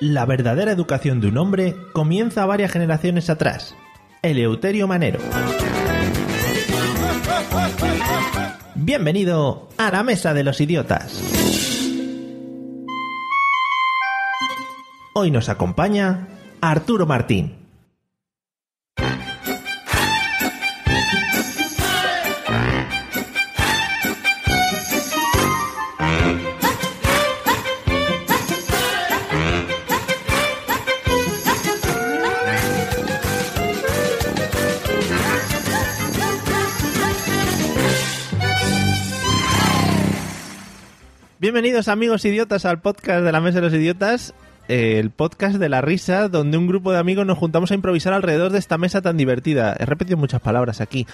La verdadera educación de un hombre comienza varias generaciones atrás. Eleuterio Manero. Bienvenido a la Mesa de los Idiotas. Hoy nos acompaña Arturo Martín. Bienvenidos amigos idiotas al podcast de la Mesa de los Idiotas, eh, el podcast de la risa, donde un grupo de amigos nos juntamos a improvisar alrededor de esta mesa tan divertida. He repetido muchas palabras aquí.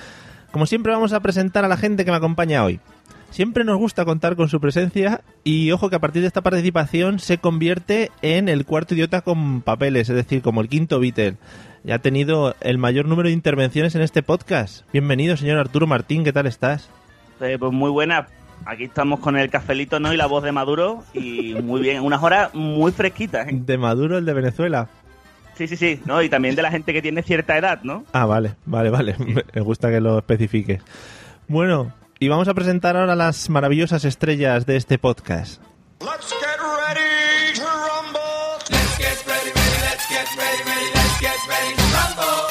Como siempre vamos a presentar a la gente que me acompaña hoy. Siempre nos gusta contar con su presencia y ojo que a partir de esta participación se convierte en el cuarto idiota con papeles, es decir, como el quinto Beatle. Ya ha tenido el mayor número de intervenciones en este podcast. Bienvenido, señor Arturo Martín, ¿qué tal estás? Eh, pues muy buena. Aquí estamos con el cafelito, ¿no? Y la voz de Maduro. Y muy bien, unas horas muy fresquitas, ¿eh? De Maduro, el de Venezuela. Sí, sí, sí. ¿no? Y también de la gente que tiene cierta edad, ¿no? Ah, vale, vale, vale. Me gusta que lo especifiques. Bueno, y vamos a presentar ahora las maravillosas estrellas de este podcast. Let's get ready to rumble. Let's get ready, ready, let's get ready, ready, let's get ready to rumble.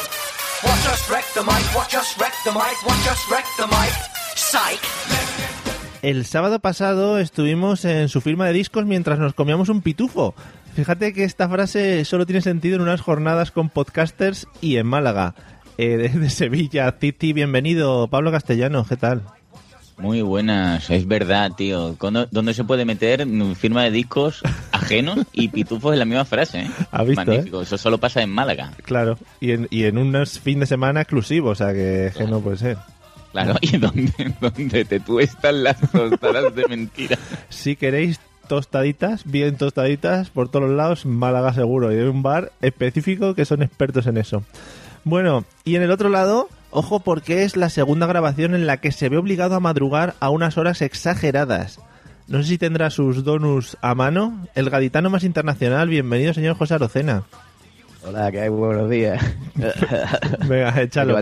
Watch us wreck the mic, watch us wreck the mic, watch us wreck the mic. Psych. El sábado pasado estuvimos en su firma de discos mientras nos comíamos un pitufo. Fíjate que esta frase solo tiene sentido en unas jornadas con podcasters y en Málaga. Eh, desde Sevilla, Titi, bienvenido. Pablo Castellano, ¿qué tal? Muy buenas, es verdad, tío. ¿Cuándo- ¿Dónde se puede meter firma de discos ajenos y pitufos en la misma frase? ¿eh? ¿Has visto, Magnífico, eso solo pasa en Málaga. Claro, y en, y en unos fin de semana exclusivos, o sea que, que no puede ser. Claro, y donde, donde te tuestan las tostadas de mentira. Si queréis tostaditas, bien tostaditas, por todos los lados, Málaga seguro. Y hay un bar específico que son expertos en eso. Bueno, y en el otro lado, ojo porque es la segunda grabación en la que se ve obligado a madrugar a unas horas exageradas. No sé si tendrá sus donuts a mano. El gaditano más internacional, bienvenido señor José Arocena. Hola, ¿qué hay? Buenos días. Venga, échalo.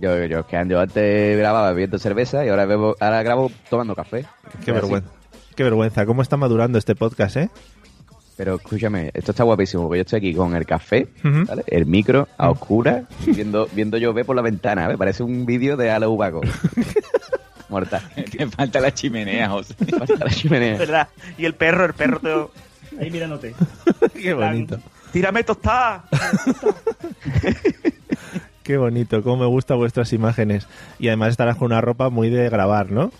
Yo, antes, yo, yo, que yo antes grababa bebiendo cerveza y ahora, bebo, ahora grabo tomando café. Qué Es así. vergüenza. Qué vergüenza. ¿Cómo está madurando este podcast, eh? Pero escúchame, esto está guapísimo, porque yo estoy aquí con el café. ¿vale? el micro a oscuras, viendo, viendo llover por la ventana, ¿ves? Parece un vídeo de Ale Ubaco. Muerta. Te falta la chimenea, José. Falta la chimenea. ¿Verdad? Y el perro, el perro te... Ahí mirándote. Qué bonito. Tírame tostada. Qué bonito, cómo me gustan vuestras imágenes. Y además estarás con una ropa muy de grabar, ¿no?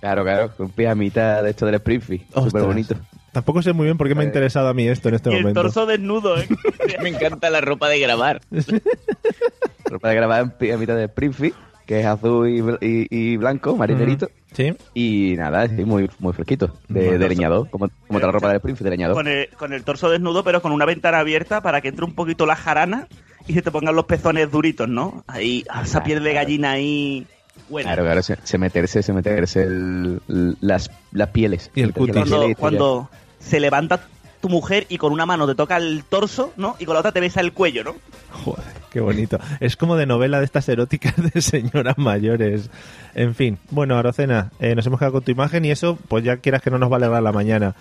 Claro, claro, con pijamita de esto del Springfield. Súper bonito. Tampoco sé muy bien por qué me ha interesado a mí esto en este Y el momento. torso desnudo, ¿eh? Me encanta la ropa de grabar. Ropa de grabar en pijamita de Springfield, que es azul y, bl- y- y blanco, marinerito. Sí. Y nada, sí, muy, muy fresquito. De, de leñador, como, como la ropa del Springfield de leñador. Con el, con el torso desnudo, pero con una ventana abierta para que entre un poquito la jarana y se te pongan los pezones duritos, ¿no? Ahí, ah, esa piel de gallina ahí... Bueno, Claro, claro, se, se meterse, se meterse el- las, las pieles. Y el cutis. cuando, pieles cuando se levanta tu mujer y con una mano te toca el torso, ¿no? Y con la otra te besa el cuello, ¿no? Joder, qué bonito. Es como de novela de estas eróticas de señoras mayores. En fin, bueno, Arocena, eh, nos hemos quedado con tu imagen y eso, pues ya quieras que no nos va a alegrar la mañana.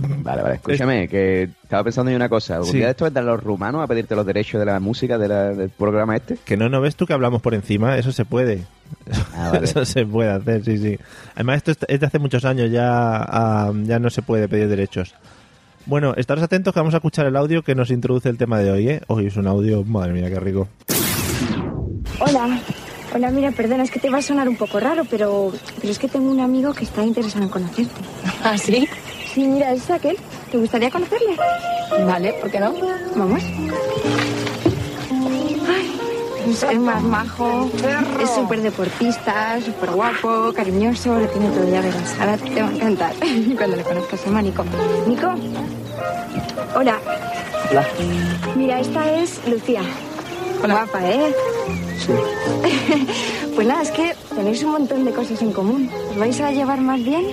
Vale, vale, escúchame, que estaba pensando en una cosa. Algún Sí. día de esto vendrán los rumanos a pedirte los derechos de la música de la- del programa este. Que no, no ves tú que hablamos por encima, eso se puede. Ah, vale. Eso se puede hacer, sí, sí. Además, esto es- es de hace muchos años, ya, ah, ya no se puede pedir derechos. Bueno, estaros atentos que vamos a escuchar el audio que nos introduce el tema de hoy, ¿eh? Hoy es un audio, madre mía, qué rico. Hola. Hola, mira, perdona, es que te va a sonar un poco raro, pero, pero es que tengo un amigo que está interesado en conocerte. ¿Ah, sí? Sí, mira, es aquel. ¿Te gustaría conocerle? Vale, ¿por qué no? Vamos. Ay, es más majo, es súper deportista, súper guapo, cariñoso, lo tiene todo ya verás. Ahora te va a encantar cuando le conozcas, se llama Nico. Nico. Hola. Hola. Mira, esta es Lucía. Guapa, ¿eh? Sí. Pues nada, es que tenéis un montón de cosas en común. ¿Os vais a llevar más bien?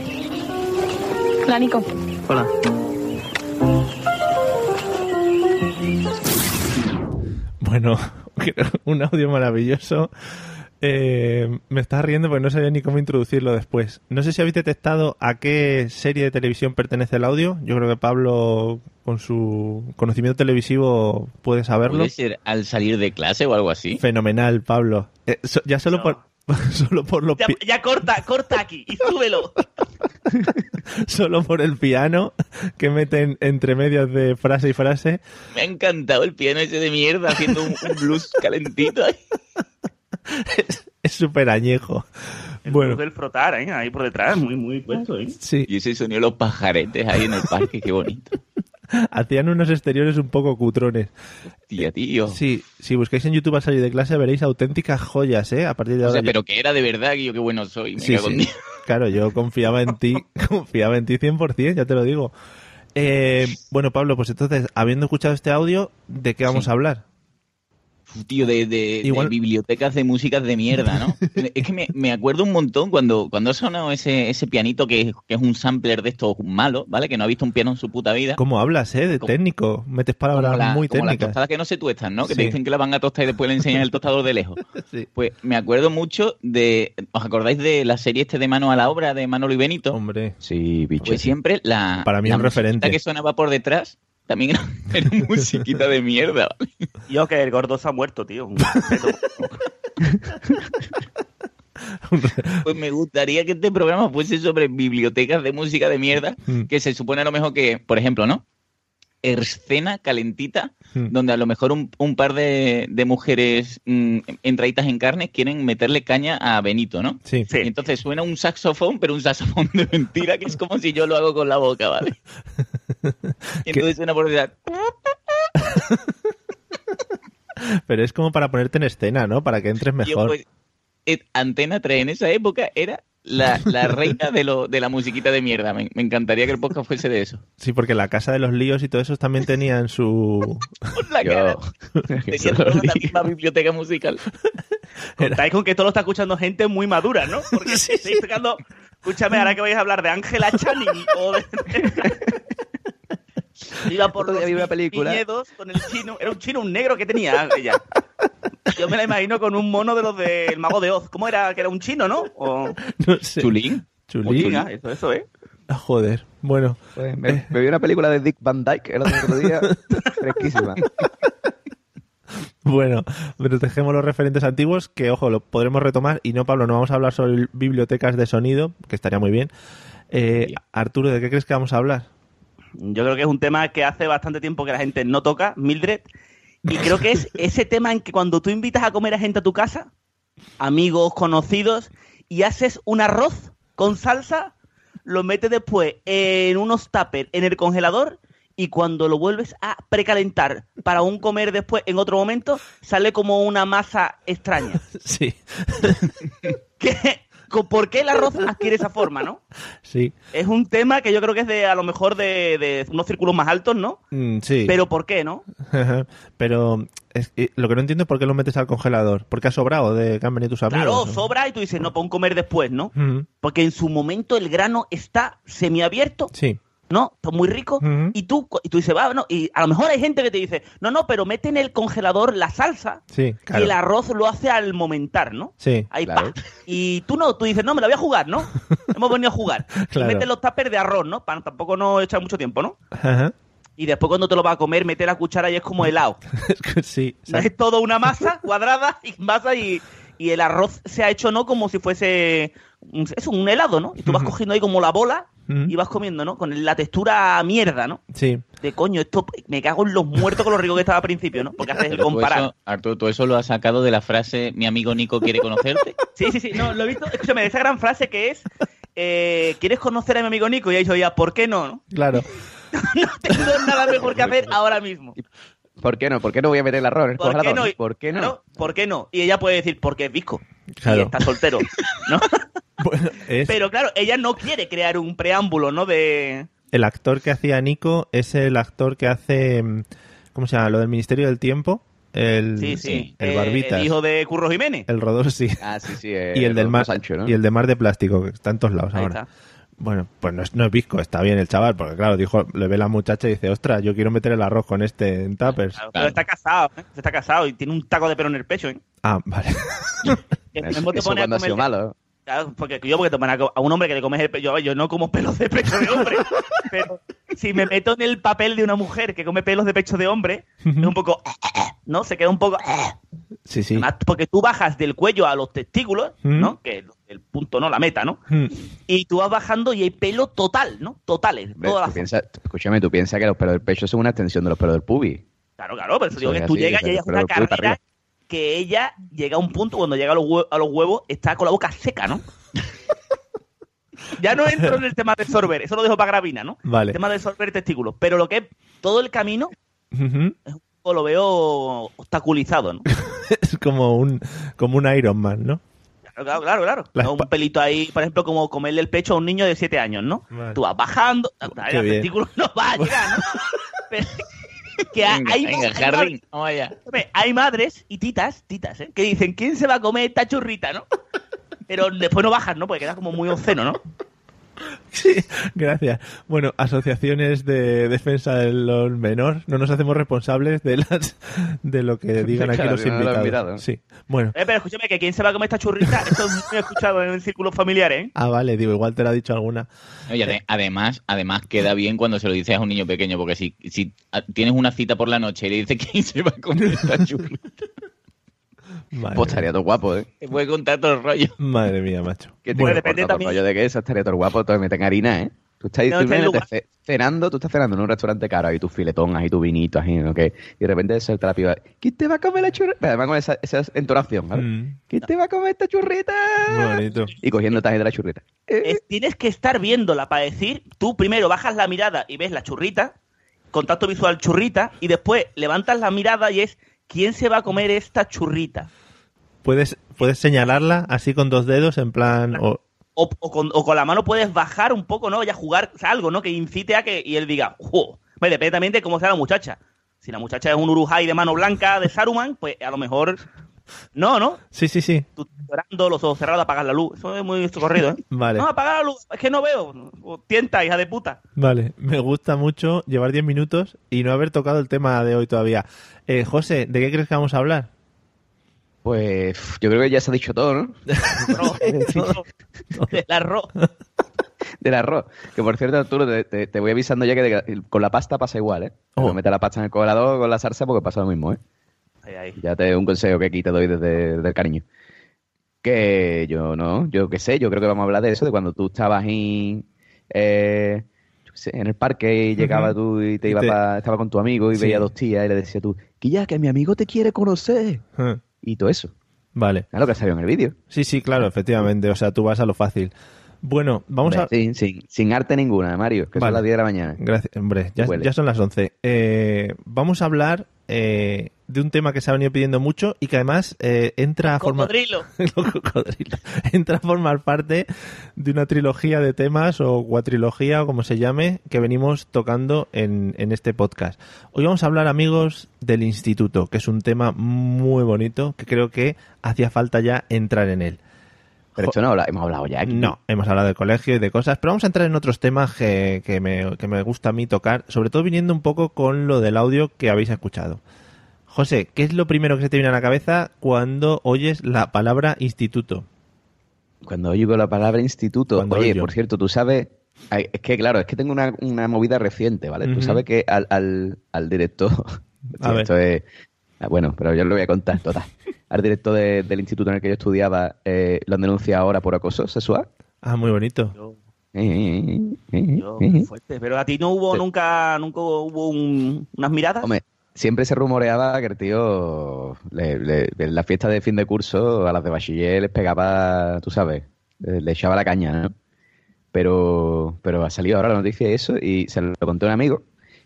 Hola, Nico. Hola. Bueno, un audio maravilloso. Eh, me estás riendo porque no sabía ni cómo introducirlo después. No sé si habéis detectado a qué serie de televisión pertenece el audio. Yo creo que Pablo, con su conocimiento televisivo, puede saberlo. ¿Puede ser al salir de clase o algo así? Fenomenal, Pablo. Eh, so- ya solo No. por solo por los Ya, ya corta, corta aquí y súbelo. solo por el piano que meten entre medias de frase y frase. Me ha encantado el piano ese de mierda haciendo un, un blues calentito ahí. Es súper añejo. El Bueno, del frotar, ¿eh? Ahí por detrás, muy, muy puesto, ¿eh? sí, Y ese sonido de los pajaretes ahí en el parque, qué bonito. hacían unos exteriores un poco cutrones. Tía, tío. Sí, si buscáis en YouTube al salir de clase veréis auténticas joyas, ¿eh? A partir de O ahora. sea, yo- pero que era de verdad, que yo qué bueno soy. Me Sí, cago sí. Claro, yo confiaba en ti, confiaba en ti 100%, ya te lo digo. Eh, bueno, Pablo, pues entonces, habiendo escuchado este audio, ¿de qué vamos Sí. a hablar? Tío, de, de- de bibliotecas de músicas de mierda, ¿no? es que me, me acuerdo un montón cuando, cuando ha sonado ese, ese pianito que, que es un sampler de estos malos, ¿vale? Que no ha visto un piano en su puta vida. ¿Cómo hablas, eh? De Como- técnico. Metes palabras la- muy como las técnicas. tostadas que no se tuestan, ¿no? Que Sí. te dicen que la van a tostar y después le enseñan el tostador de lejos. Sí. Pues me acuerdo mucho de... ¿Os acordáis de la serie este de Mano a la Obra de Manolo y Benito? Hombre, Sí, bicho. Pues siempre la... Para mí la un referente. que sonaba por detrás también era, era musiquita de mierda, ¿vale? Yo que el gordo se ha muerto, tío. Pues me gustaría que este programa fuese sobre bibliotecas de música de mierda, Mm. que se supone a lo mejor que, por ejemplo, ¿no? Escena calentita, Mm. donde a lo mejor un, un par de, de mujeres mm, entraditas en carne quieren meterle caña a Benito, ¿no? sí. Sí. Y entonces suena un saxofón, pero un saxofón de mentira, que es como si yo lo hago con la boca, ¿vale? Y entonces suena por detrás. Pero es como para ponerte en escena, ¿no? Para que entres mejor. pues, eh, Antena 3 en esa época era la, la reina de, lo, de la musiquita de mierda. Me, me encantaría que el podcast fuese de eso. Sí, porque la casa de los líos y todo eso también tenían su... La cara. Tenían toda la misma biblioteca musical. Contáis con que esto lo está escuchando gente muy madura, ¿no? Porque estáis tocando... Escúchame, ahora que vais a hablar de Ángela Channing o de... Iba por los una película. viñedos con el chino. Era un chino, un negro que tenía ella. Yo me la imagino con un mono de los del Mago de Oz. ¿Cómo era? Que era un chino, ¿no? O... No sé. Chulín. Chulín. Venga, eso, eso, ¿eh? Ah, Joder. Bueno, Pues me, me vi una película de Dick Van Dyke el otro día, fresquísima. Bueno, pero dejemos los referentes antiguos, que ojo, lo podremos retomar. Y no, Pablo, no vamos a hablar sobre bibliotecas de sonido, que estaría muy bien. Eh, Bien. Arturo, ¿de qué crees que vamos a hablar? Yo creo que es un tema que hace bastante tiempo que la gente no toca, Mildred. Y creo que es ese tema en que cuando tú invitas a comer a gente a tu casa, amigos, conocidos, y haces un arroz con salsa, lo metes después en unos tuppers en el congelador y cuando lo vuelves a precalentar para un comer después en otro momento, sale como una masa extraña. Sí, ¿Qué? ¿Por qué el arroz adquiere esa forma, no? sí, Es un tema que yo creo que es de a lo mejor de, de unos círculos más altos, ¿no? mm, sí. Pero ¿por qué, no? Pero es lo que no entiendo es por qué lo metes al congelador. ¿Porque ha sobrado de que han venido tus amigos? Claro, sobra y tú dices, no, un comer después, ¿no? Mm, Porque en su momento el grano está semiabierto, Sí, ¿no? Está muy rico. Y tú y tú dices, va, no. Y a lo mejor hay gente que te dice, no, no, pero mete en el congelador la salsa sí, claro. y el arroz lo hace al momentar, ¿no? Sí, Ahí Claro. pa. Y tú no, tú dices, no, me la voy a jugar, ¿no? Hemos venido a jugar. Claro. Y metes los tuppers de arroz, ¿no? Para tampoco no echar mucho tiempo, ¿no? Ajá. Y después cuando te lo vas a comer, mete la cuchara y es como helado. Sí. No es todo una masa cuadrada y masa y, y el arroz se ha hecho, ¿no? Como si fuese un- es un helado, ¿no? Y tú vas cogiendo ahí como la bola Y vas comiendo, ¿no? Con la textura mierda, ¿no? Sí, De coño, esto me cago en los muertos con lo rico que estaba al principio, ¿no? Porque haces el Pero tú comparar. eso, Arturo, ¿tú eso lo has sacado de la frase mi amigo Nico quiere conocerte? Sí, sí, sí, no, lo he visto. Escúchame, de esa gran frase que es eh, ¿quieres conocer a mi amigo Nico? Y ella dicho, ya, ¿por qué no? no? Claro. No tengo nada mejor que hacer ahora mismo. ¿Por qué no? ¿Por qué no voy a meter el arroz en el ¿Por qué no? ¿Por qué no? ¿Por qué no? Y ella puede decir, porque es visco. Claro. Y está soltero. ¿no? Bueno, es Pero claro, ella no quiere crear un preámbulo, ¿no? De. el actor que hacía Nico, es el actor que hace. mm, ¿Cómo se llama? Lo del Ministerio del Tiempo. El, Sí, sí. el eh, Barbitas. el hijo de Curro Jiménez. El Rodor, sí. Ah, sí, sí. eh, y el del Rodolfo mar Sancho, ¿no? y el de mar de plástico que está en todos lados Ahí ahora está. Bueno pues no es, no es visco está bien el chaval porque claro dijo le ve la muchacha y dice ostras yo quiero meter el arroz con este en tuppers Claro, Pero está casado, ¿eh? Está casado y tiene un taco de pelo en el pecho, ¿eh? ah vale Eso, eso a ha sido malo. Porque yo porque te van a, un hombre que le comes el pecho, yo, yo no como pelos de pecho de hombre, pero si me meto en el papel de una mujer que come pelos de pecho de hombre, es un poco, ¿no? Se queda un poco, sí sí Además, porque tú bajas del cuello a los testículos, Mm. ¿no? Que es el punto, ¿no? La meta, ¿no? Mm. Y tú vas bajando y hay pelo total, ¿no? Totales. Hombre, toda la tú piensa- escúchame, tú piensas que los pelos del pecho son una extensión de los pelos del pubis. Claro, claro, pero eso digo es que tú así, llegas y el es una carrera. Que ella llega a un punto cuando llega a los, hue- a los huevos está con la boca seca, ¿no? ya no entro en el tema de sorber, eso lo dejo para Gravina, ¿no? Vale. El tema de sorber testículos. Pero lo que es todo el camino, Ujú. pues lo veo obstaculizado, ¿no? es como un como un Iron Man no Claro, claro, claro. claro. La ¿no? Un pelito ahí, por ejemplo, como comerle el pecho a un niño de 7 años, ¿no? Vale. Tú vas bajando, el testículo no va a llegar, ¿no? Pero que hay, Venga, hay- venga, hay jardín, madres- vamos allá. hombre, hay madres y titas, titas, ¿eh? que dicen, ¿quién se va a comer esta churrita, no? Pero después no bajas, ¿no? Porque quedas como muy obsceno, ¿no? Sí, gracias. Bueno, asociaciones de defensa de los menores, no nos hacemos responsables de las de lo que digan aquí Claro, los no lo invitados. mirado. Sí. Bueno, Eh, pero escúchame, que ¿quién se va a comer esta churrita? Esto es muy escuchado en el círculo familiar, ¿eh? ah, vale, digo, igual te lo ha dicho alguna. Oye, ade- además, además queda bien cuando se lo dices a un niño pequeño, porque si, si ah, tienes una cita por la noche y le dices quién se va a comer esta churrita, Pues estaría todo guapo, ¿eh? te puede contar todo el rollo. madre mía, macho. Que te Bueno, depende también- rollo de que eso estaría todo guapo, todo meten harina, ¿eh? Tú estás, No, tú está en imagínate lugar. ce- cenando, tú estás cenando en un restaurante caro, ahí tu filetón, ahí tu vinito, ahí, ¿no? Que, y de repente suelta la piba, ¿quién te va a comer la churrita? Además con esa, esa entonación, ¿vale? Mm, ¿Quién te va a comer esta churrita? bonito. Y cogiendo también de la churrita. Eh, Es- tienes que estar viéndola para decir, tú primero bajas la mirada y ves la churrita, contacto visual churrita, y después levantas la mirada y es, ¿quién se va a comer esta churrita? Puedes puedes señalarla así con dos dedos en plan o- O, o con, o con la mano puedes bajar un poco, ¿no? Ya jugar o sea, algo, ¿no? Que incite a que y él diga, ¡jo! Bueno, depende también de cómo sea la muchacha. Si la muchacha es un Urujai de mano blanca de Saruman, pues a lo mejor. No, ¿no? Sí, sí, sí. Tú llorando, los ojos cerrados, apagar la luz. Eso es muy socorrido, ¿eh? Vale. No, apagar la luz, es que no veo. O tienta, hija de puta. Vale, me gusta mucho llevar 10 minutos y no haber tocado el tema de hoy todavía. Eh, José, ¿de qué crees que vamos a hablar? Pues yo creo que ya se ha dicho todo, ¿no? Arroz, El arroz. Del arroz. Que por cierto, Arturo, te, te- te voy avisando ya que de- con la pasta pasa igual, ¿eh? Oh. No metas la pasta en el congelador con la salsa porque pasa lo mismo, ¿eh? Ahí, ahí. Ya te un consejo que aquí te doy desde, desde el cariño. Que yo no, yo qué sé, yo creo que vamos a hablar de eso, de cuando tú estabas en, eh, yo qué sé, en el parque y llegaba tú y te Y ibas te- pa- estaba con tu amigo y Sí. veía dos tías y le decía tú, que ya, que mi amigo te quiere conocer. Y todo eso. Vale. Es lo que salió en el vídeo. Sí, sí, claro, efectivamente. O sea, tú vas a lo fácil. Bueno, vamos a... Sin, sin, sin arte ninguna, Mario, que Vale. son las 10 de la mañana. Gracias, hombre, ya son las 11. Eh, vamos a hablar eh, de un tema que se ha venido pidiendo mucho y que además eh, entra a formar... Entra a formar parte de una trilogía de temas o cuatrilogía o como se llame que venimos tocando en, en este podcast. Hoy vamos a hablar, amigos, del instituto, que es un tema muy bonito que creo que hacía falta ya entrar en él. Pero esto no habla- hemos hablado ya aquí. No, hemos hablado del colegio y de cosas, pero vamos a entrar en otros temas que, que me, que me gusta a mí tocar, sobre todo viniendo un poco con lo del audio que habéis escuchado. José, ¿qué es lo primero que se te viene a la cabeza cuando oyes la palabra instituto? Cuando oigo la palabra instituto, Cuando oye, oigo. por cierto, tú sabes, es que claro, es que tengo una, una movida reciente, ¿vale? Ujú. Tú sabes que al, al, al director, A ver. esto es, ah, bueno, pero yo lo voy a contar, total. Al director de- del instituto en el que yo estudiaba eh, lo han denunciado ahora por acoso sexual. Ah, muy bonito. Yo, Eh, eh, eh, yo, fuerte. Pero a ti no hubo Sí. nunca, nunca hubo un- unas miradas. Hombre, siempre se rumoreaba que el tío, le- le- en la fiesta de fin de curso, a las de bachiller les pegaba, tú sabes, le, le echaba la caña, ¿no? Pero, pero ha salido ahora la noticia de eso y se lo conté a un amigo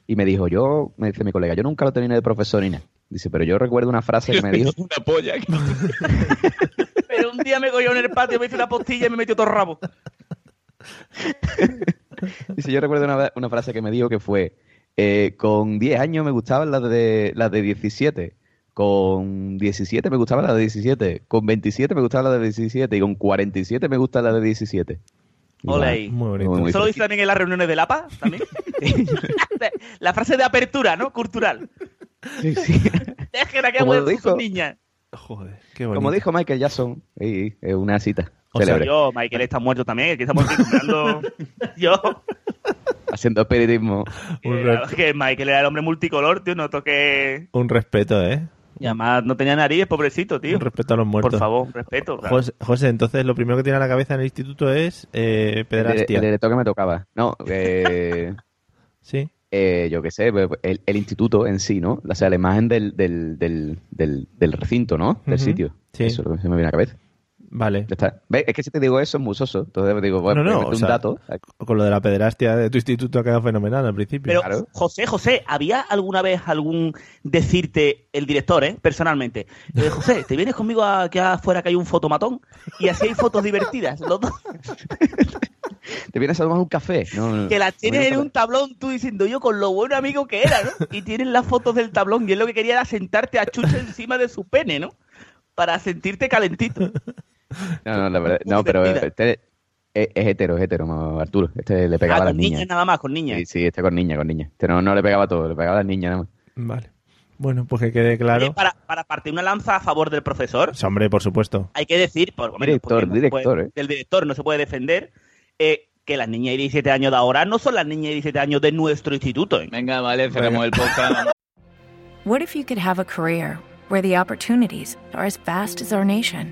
y me dijo, yo, me dice mi colega, yo nunca lo terminé de profesor ni nada. Dice, pero yo recuerdo una frase que me dijo, Una polla. Pero un día me cogió en el patio, me hizo una postilla y me metió todo el rabo. dice, yo recuerdo una, una frase que me dijo que fue, eh, con 10 años me gustaban las de, las de 17, con 17 me gustaban las de 17, con 27 me gustaban las de 17 y con 47 me gustan las de 17. Ole ahí. Muy bonito. Muy ¿Eso lo dice también en las reuniones del APA? ¿También? la frase de apertura, ¿no? Cultural. Sí, sí. Dejen a que dijo- sus niñas. Joder, qué bonito. Como dijo Michael Jackson, es una cita. O sea. Yo, Michael está muerto también, que estamos comprando. Yo, haciendo espiritismo. Un que, Michael era el hombre multicolor, tío, no toque. Un respeto, ¿eh? Y además no tenía nariz, pobrecito, tío. Un respeto a los muertos. Por favor, respeto. claro. José, José, entonces lo primero que tiene a la cabeza en el instituto es eh, El, el director que me tocaba. No, eh, Sí. eh, yo qué sé, el, el instituto en sí, ¿no? O sea, la imagen del, del, del, del, del recinto, ¿no? Del sitio. Sí. Eso es lo que se me viene a la cabeza. Vale. Ya está. ¿Ves? Es que si te digo eso es muy soso. Entonces digo, bueno, No, no, pues, un sea, dato. Con lo de la pederastia de tu instituto ha quedado fenomenal al principio. Pero, Claro. José, José, ¿había alguna vez algún decirte, el director, eh, personalmente, eh, José, ¿te vienes conmigo a que afuera que hay un fotomatón? Y así hay fotos divertidas, los dos, ¿Te vienes a tomar un café? No, no, que las tienes en un tablón, tú diciendo yo con lo buen amigo que era, ¿no? Y tienes las fotos del tablón y él lo que quería era sentarte a chucha encima de su pene, ¿no? Para sentirte calentito. No, no, la verdad. No, pero este es, es hetero, es hetero, no, Arturo. Este le pegaba Ah, a las con niñas. niñas nada más, con niñas. Sí, sí, este con niña, con niña. Este no, no le pegaba a todo, le pegaba a las niñas nada más. Vale. Bueno, pues que quede claro. Oye, para, para partir una lanza a favor del profesor, Sí, Hombre, por supuesto. hay que decir, por, hombre, Director, no director, puede- ¿eh? del director no se puede defender, eh, que las niñas de 17 años de ahora no son las niñas de 17 años de nuestro instituto. ¿eh? Venga, vale, cerramos el podcast. What if you could have a career where the opportunities are as vast as our nation,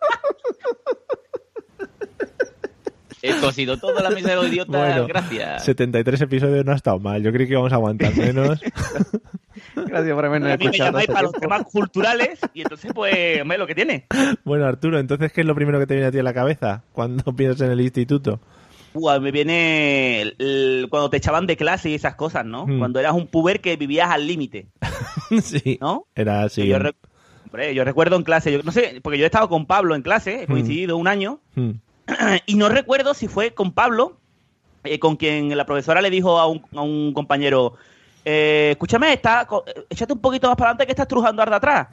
Esto ha sido toda la mesa de los idiotas. Bueno, Gracias. 73 episodios no ha estado mal. Yo creí que íbamos a aguantar menos. Gracias por habernos A mí me escuchado. llamáis para los temas culturales y entonces, pues, hombre, lo que tiene. bueno, Arturo, entonces, ¿qué es lo primero que te viene a ti a la cabeza cuando piensas en el instituto? Me viene el- el- cuando te echaban de clase y esas cosas, ¿no? Mm. Cuando eras un puber que vivías al límite, sí. ¿no? Era así. Yo, rec- hombre, yo recuerdo en clase, yo no sé, porque yo he estado con Pablo en clase, he coincidido un año, Mm. y no recuerdo si fue con Pablo, eh, con quien la profesora le dijo a un, a un compañero, eh, escúchame, está, eh, échate un poquito más para adelante que estás trujando de atrás.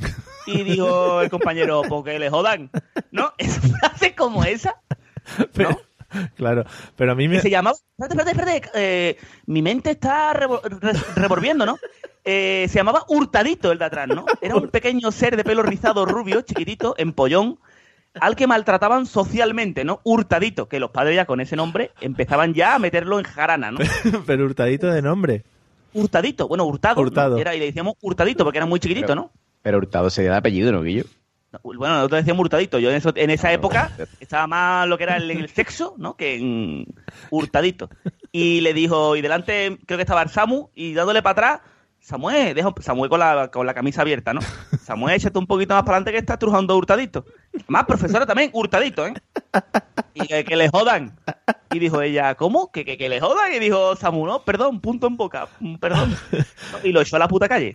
Y dijo el compañero, porque le jodan. ¿No? Es frase como esa, Pero- claro, pero a mí me... se llamaba, espérate, espérate, espérate, eh, mi mente está revo- re- revolviendo, ¿no? Eh, se llamaba Hurtadito el de atrás, ¿no? Era un pequeño ser de pelo rizado rubio, chiquitito, empollón, al que maltrataban socialmente, ¿no? Hurtadito, que los padres ya con ese nombre empezaban ya a meterlo en jarana, ¿no? pero hurtadito de nombre. Hurtadito, bueno, Hurtado, ¿no? Hurtado. Era, y le decíamos Hurtadito porque era muy chiquitito, ¿no? Pero Hurtado sería de apellido, ¿no, Guillo? No, Bueno, nosotros decíamos Hurtadito. Yo en, eso- en esa época estaba más lo que era el, el sexo, ¿no? Que en Hurtadito. Y le dijo, y delante creo que estaba el Samu, y dándole para atrás, Samuel, deja, Samuel con la, con la camisa abierta, ¿no? Samuel, échate un poquito más para adelante que estás trujando Hurtadito. Más profesora también, Hurtadito, ¿eh? Y que, que le jodan. Y dijo ella, ¿cómo? ¿Que, que, que le jodan? Y dijo Samu, no, perdón, punto en boca, mm, perdón. Y lo echó a la puta calle.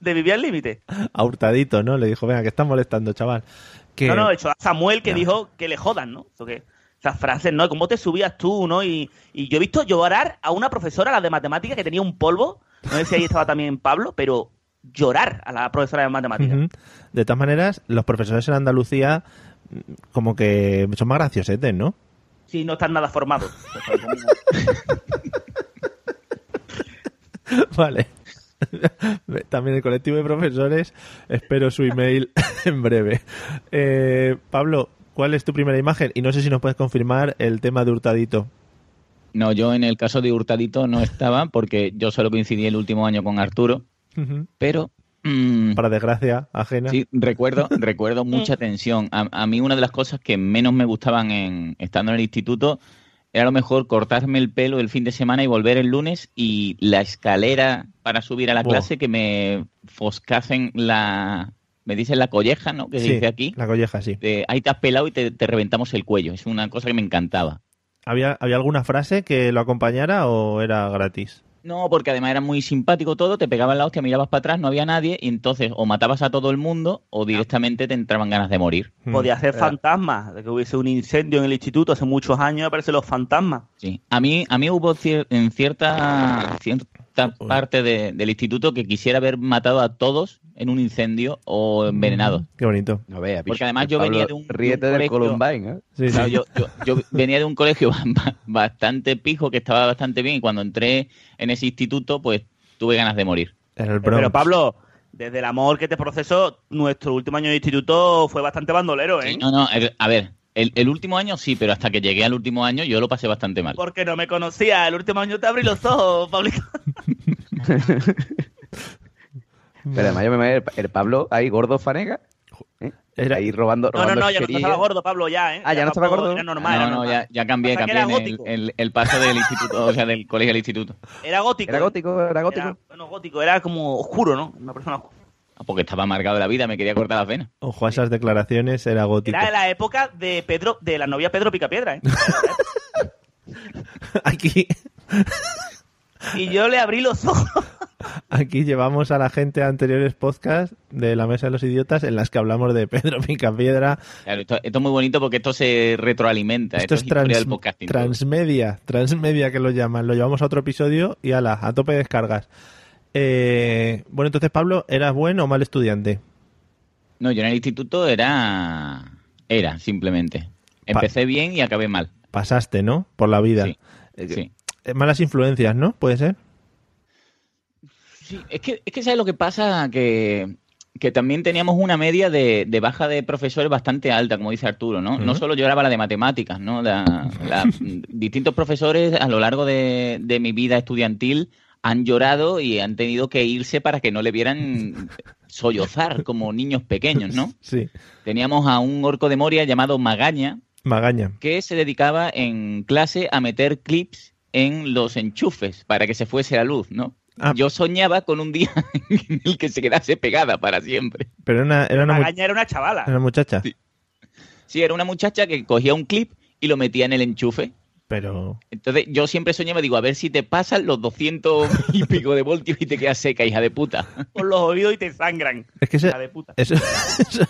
De vivir al límite. A hurtadito, ¿no? Le dijo, venga, que estás molestando, chaval. Que... No, no, echó a Samuel que dijo que le jodan, ¿no? Que esas frases, ¿no? ¿Cómo te subías tú, ¿no? Y, y yo he visto llorar a una profesora, la de matemáticas, que tenía un polvo, no sé si ahí estaba también Pablo, pero llorar a la profesora de matemáticas. De todas maneras, los profesores en Andalucía mm, como que son más graciosetes, ¿no? Sí, no están nada formados. Vale. También el colectivo de profesores, espero su email en breve. Eh, Pablo, ¿cuál es tu primera imagen? Y no sé si nos puedes confirmar el tema de Hurtadito. No, yo en el caso de Hurtadito no estaba porque yo solo coincidí el último año con Arturo, pero mm, Para desgracia ajena. sí, recuerdo, recuerdo mucha tensión. A, a mí una de las cosas que menos me gustaban en estando en el instituto era a lo mejor cortarme el pelo el fin de semana y volver el lunes y la escalera para subir a la clase que me foscasen la... Me dicen la colleja, ¿no? Que se Sí, dice aquí. La colleja, sí. de, ahí te has pelado y te, te reventamos el cuello. Es una cosa que me encantaba. ¿Había, ¿Había alguna frase que lo acompañara o era gratis? No, porque además era muy simpático todo, te pegaban la hostia, mirabas para atrás, no había nadie, y entonces o matabas a todo el mundo o directamente te entraban ganas de morir. Mm. Podía ser fantasmas, de que hubiese un incendio en el instituto hace muchos años, aparecen los fantasmas. Sí. A mí, a mí hubo cier- en cierta, parte de- del instituto que quisiera haber matado a todos en un incendio o envenenados. Qué bonito. No veas, Porque además yo Pablo venía de un- de un colegio- Columbine, ¿eh? Sí, Claro, sí. yo, yo, yo venía de un colegio ba- bastante pijo, que estaba bastante bien, y cuando entré en ese instituto, pues tuve ganas de morir. Era el Bronx. Pero Pablo, desde el amor que te procesó, nuestro último año de instituto fue bastante bandolero, ¿eh? Sí, no, no, a ver, el, el último año sí, pero hasta que llegué al último año yo lo pasé bastante mal. Porque no me conocía. El último año te abrí los ojos, Pablito. Pero además yo me imagino el, el Pablo ahí gordo fanega. ¿eh? Era- Ahí robando, No, no, robando no, ya no estaba gordo, Pablo, ya, ¿eh? Ah, ya no estaba Pablo gordo. Era normal, no, era no, ya, ya cambié, cambié en el- el paso del instituto, o sea, del colegio al instituto. Era gótico. Era ¿eh? gótico, era gótico. Era, bueno, gótico, era como oscuro, ¿no? Una persona oscura. Ah, Porque estaba amargado de la vida, me quería cortar las venas. Ojo a esas declaraciones, era gótico. Era de la época de Pedro, de la novia Pedro Picapiedra, ¿eh? Aquí, y yo le abrí los ojos. aquí llevamos a la gente a anteriores podcasts de la Mesa de los Idiotas en las que hablamos de Pedro Picapiedra. Claro, esto, esto es muy bonito porque esto se retroalimenta. Esto es historia trans- del podcasting. transmedia, transmedia que lo llaman. Lo llevamos a otro episodio y ala, a tope de descargas. Eh, bueno, entonces Pablo, ¿eras buen o mal estudiante? No, yo en el instituto era. Era, simplemente. Empecé bien y acabé mal. Pasaste, ¿no? Por la vida. Sí. Eh, Sí. eh, Malas influencias, ¿no? ¿Puede ser? Sí, es que, es que ¿sabes lo que pasa? Que, que también teníamos una media de, de baja de profesores bastante alta, como dice Arturo, ¿no? No solo yo era la de matemáticas, ¿no? La- la- distintos profesores a lo largo de, de mi vida estudiantil han llorado y han tenido que irse para que no le vieran sollozar como niños pequeños, ¿no? Sí. Teníamos a un orco de Moria llamado Magaña, Magaña. que se dedicaba en clase a meter clips en los enchufes para que se fuese la luz, ¿no? Ah. Yo soñaba con un día en el que se quedase pegada para siempre. Pero era una, era una, Magaña era una chavala. era una muchacha. Sí. Sí, era una muchacha que cogía un clip y lo metía en el enchufe. Pero Entonces yo siempre soñaba, digo, a ver si te pasan los 200 y pico de voltios y te quedas seca, hija de puta. Por los oídos y te sangran. es que ese- Hija de puta. eso, eso,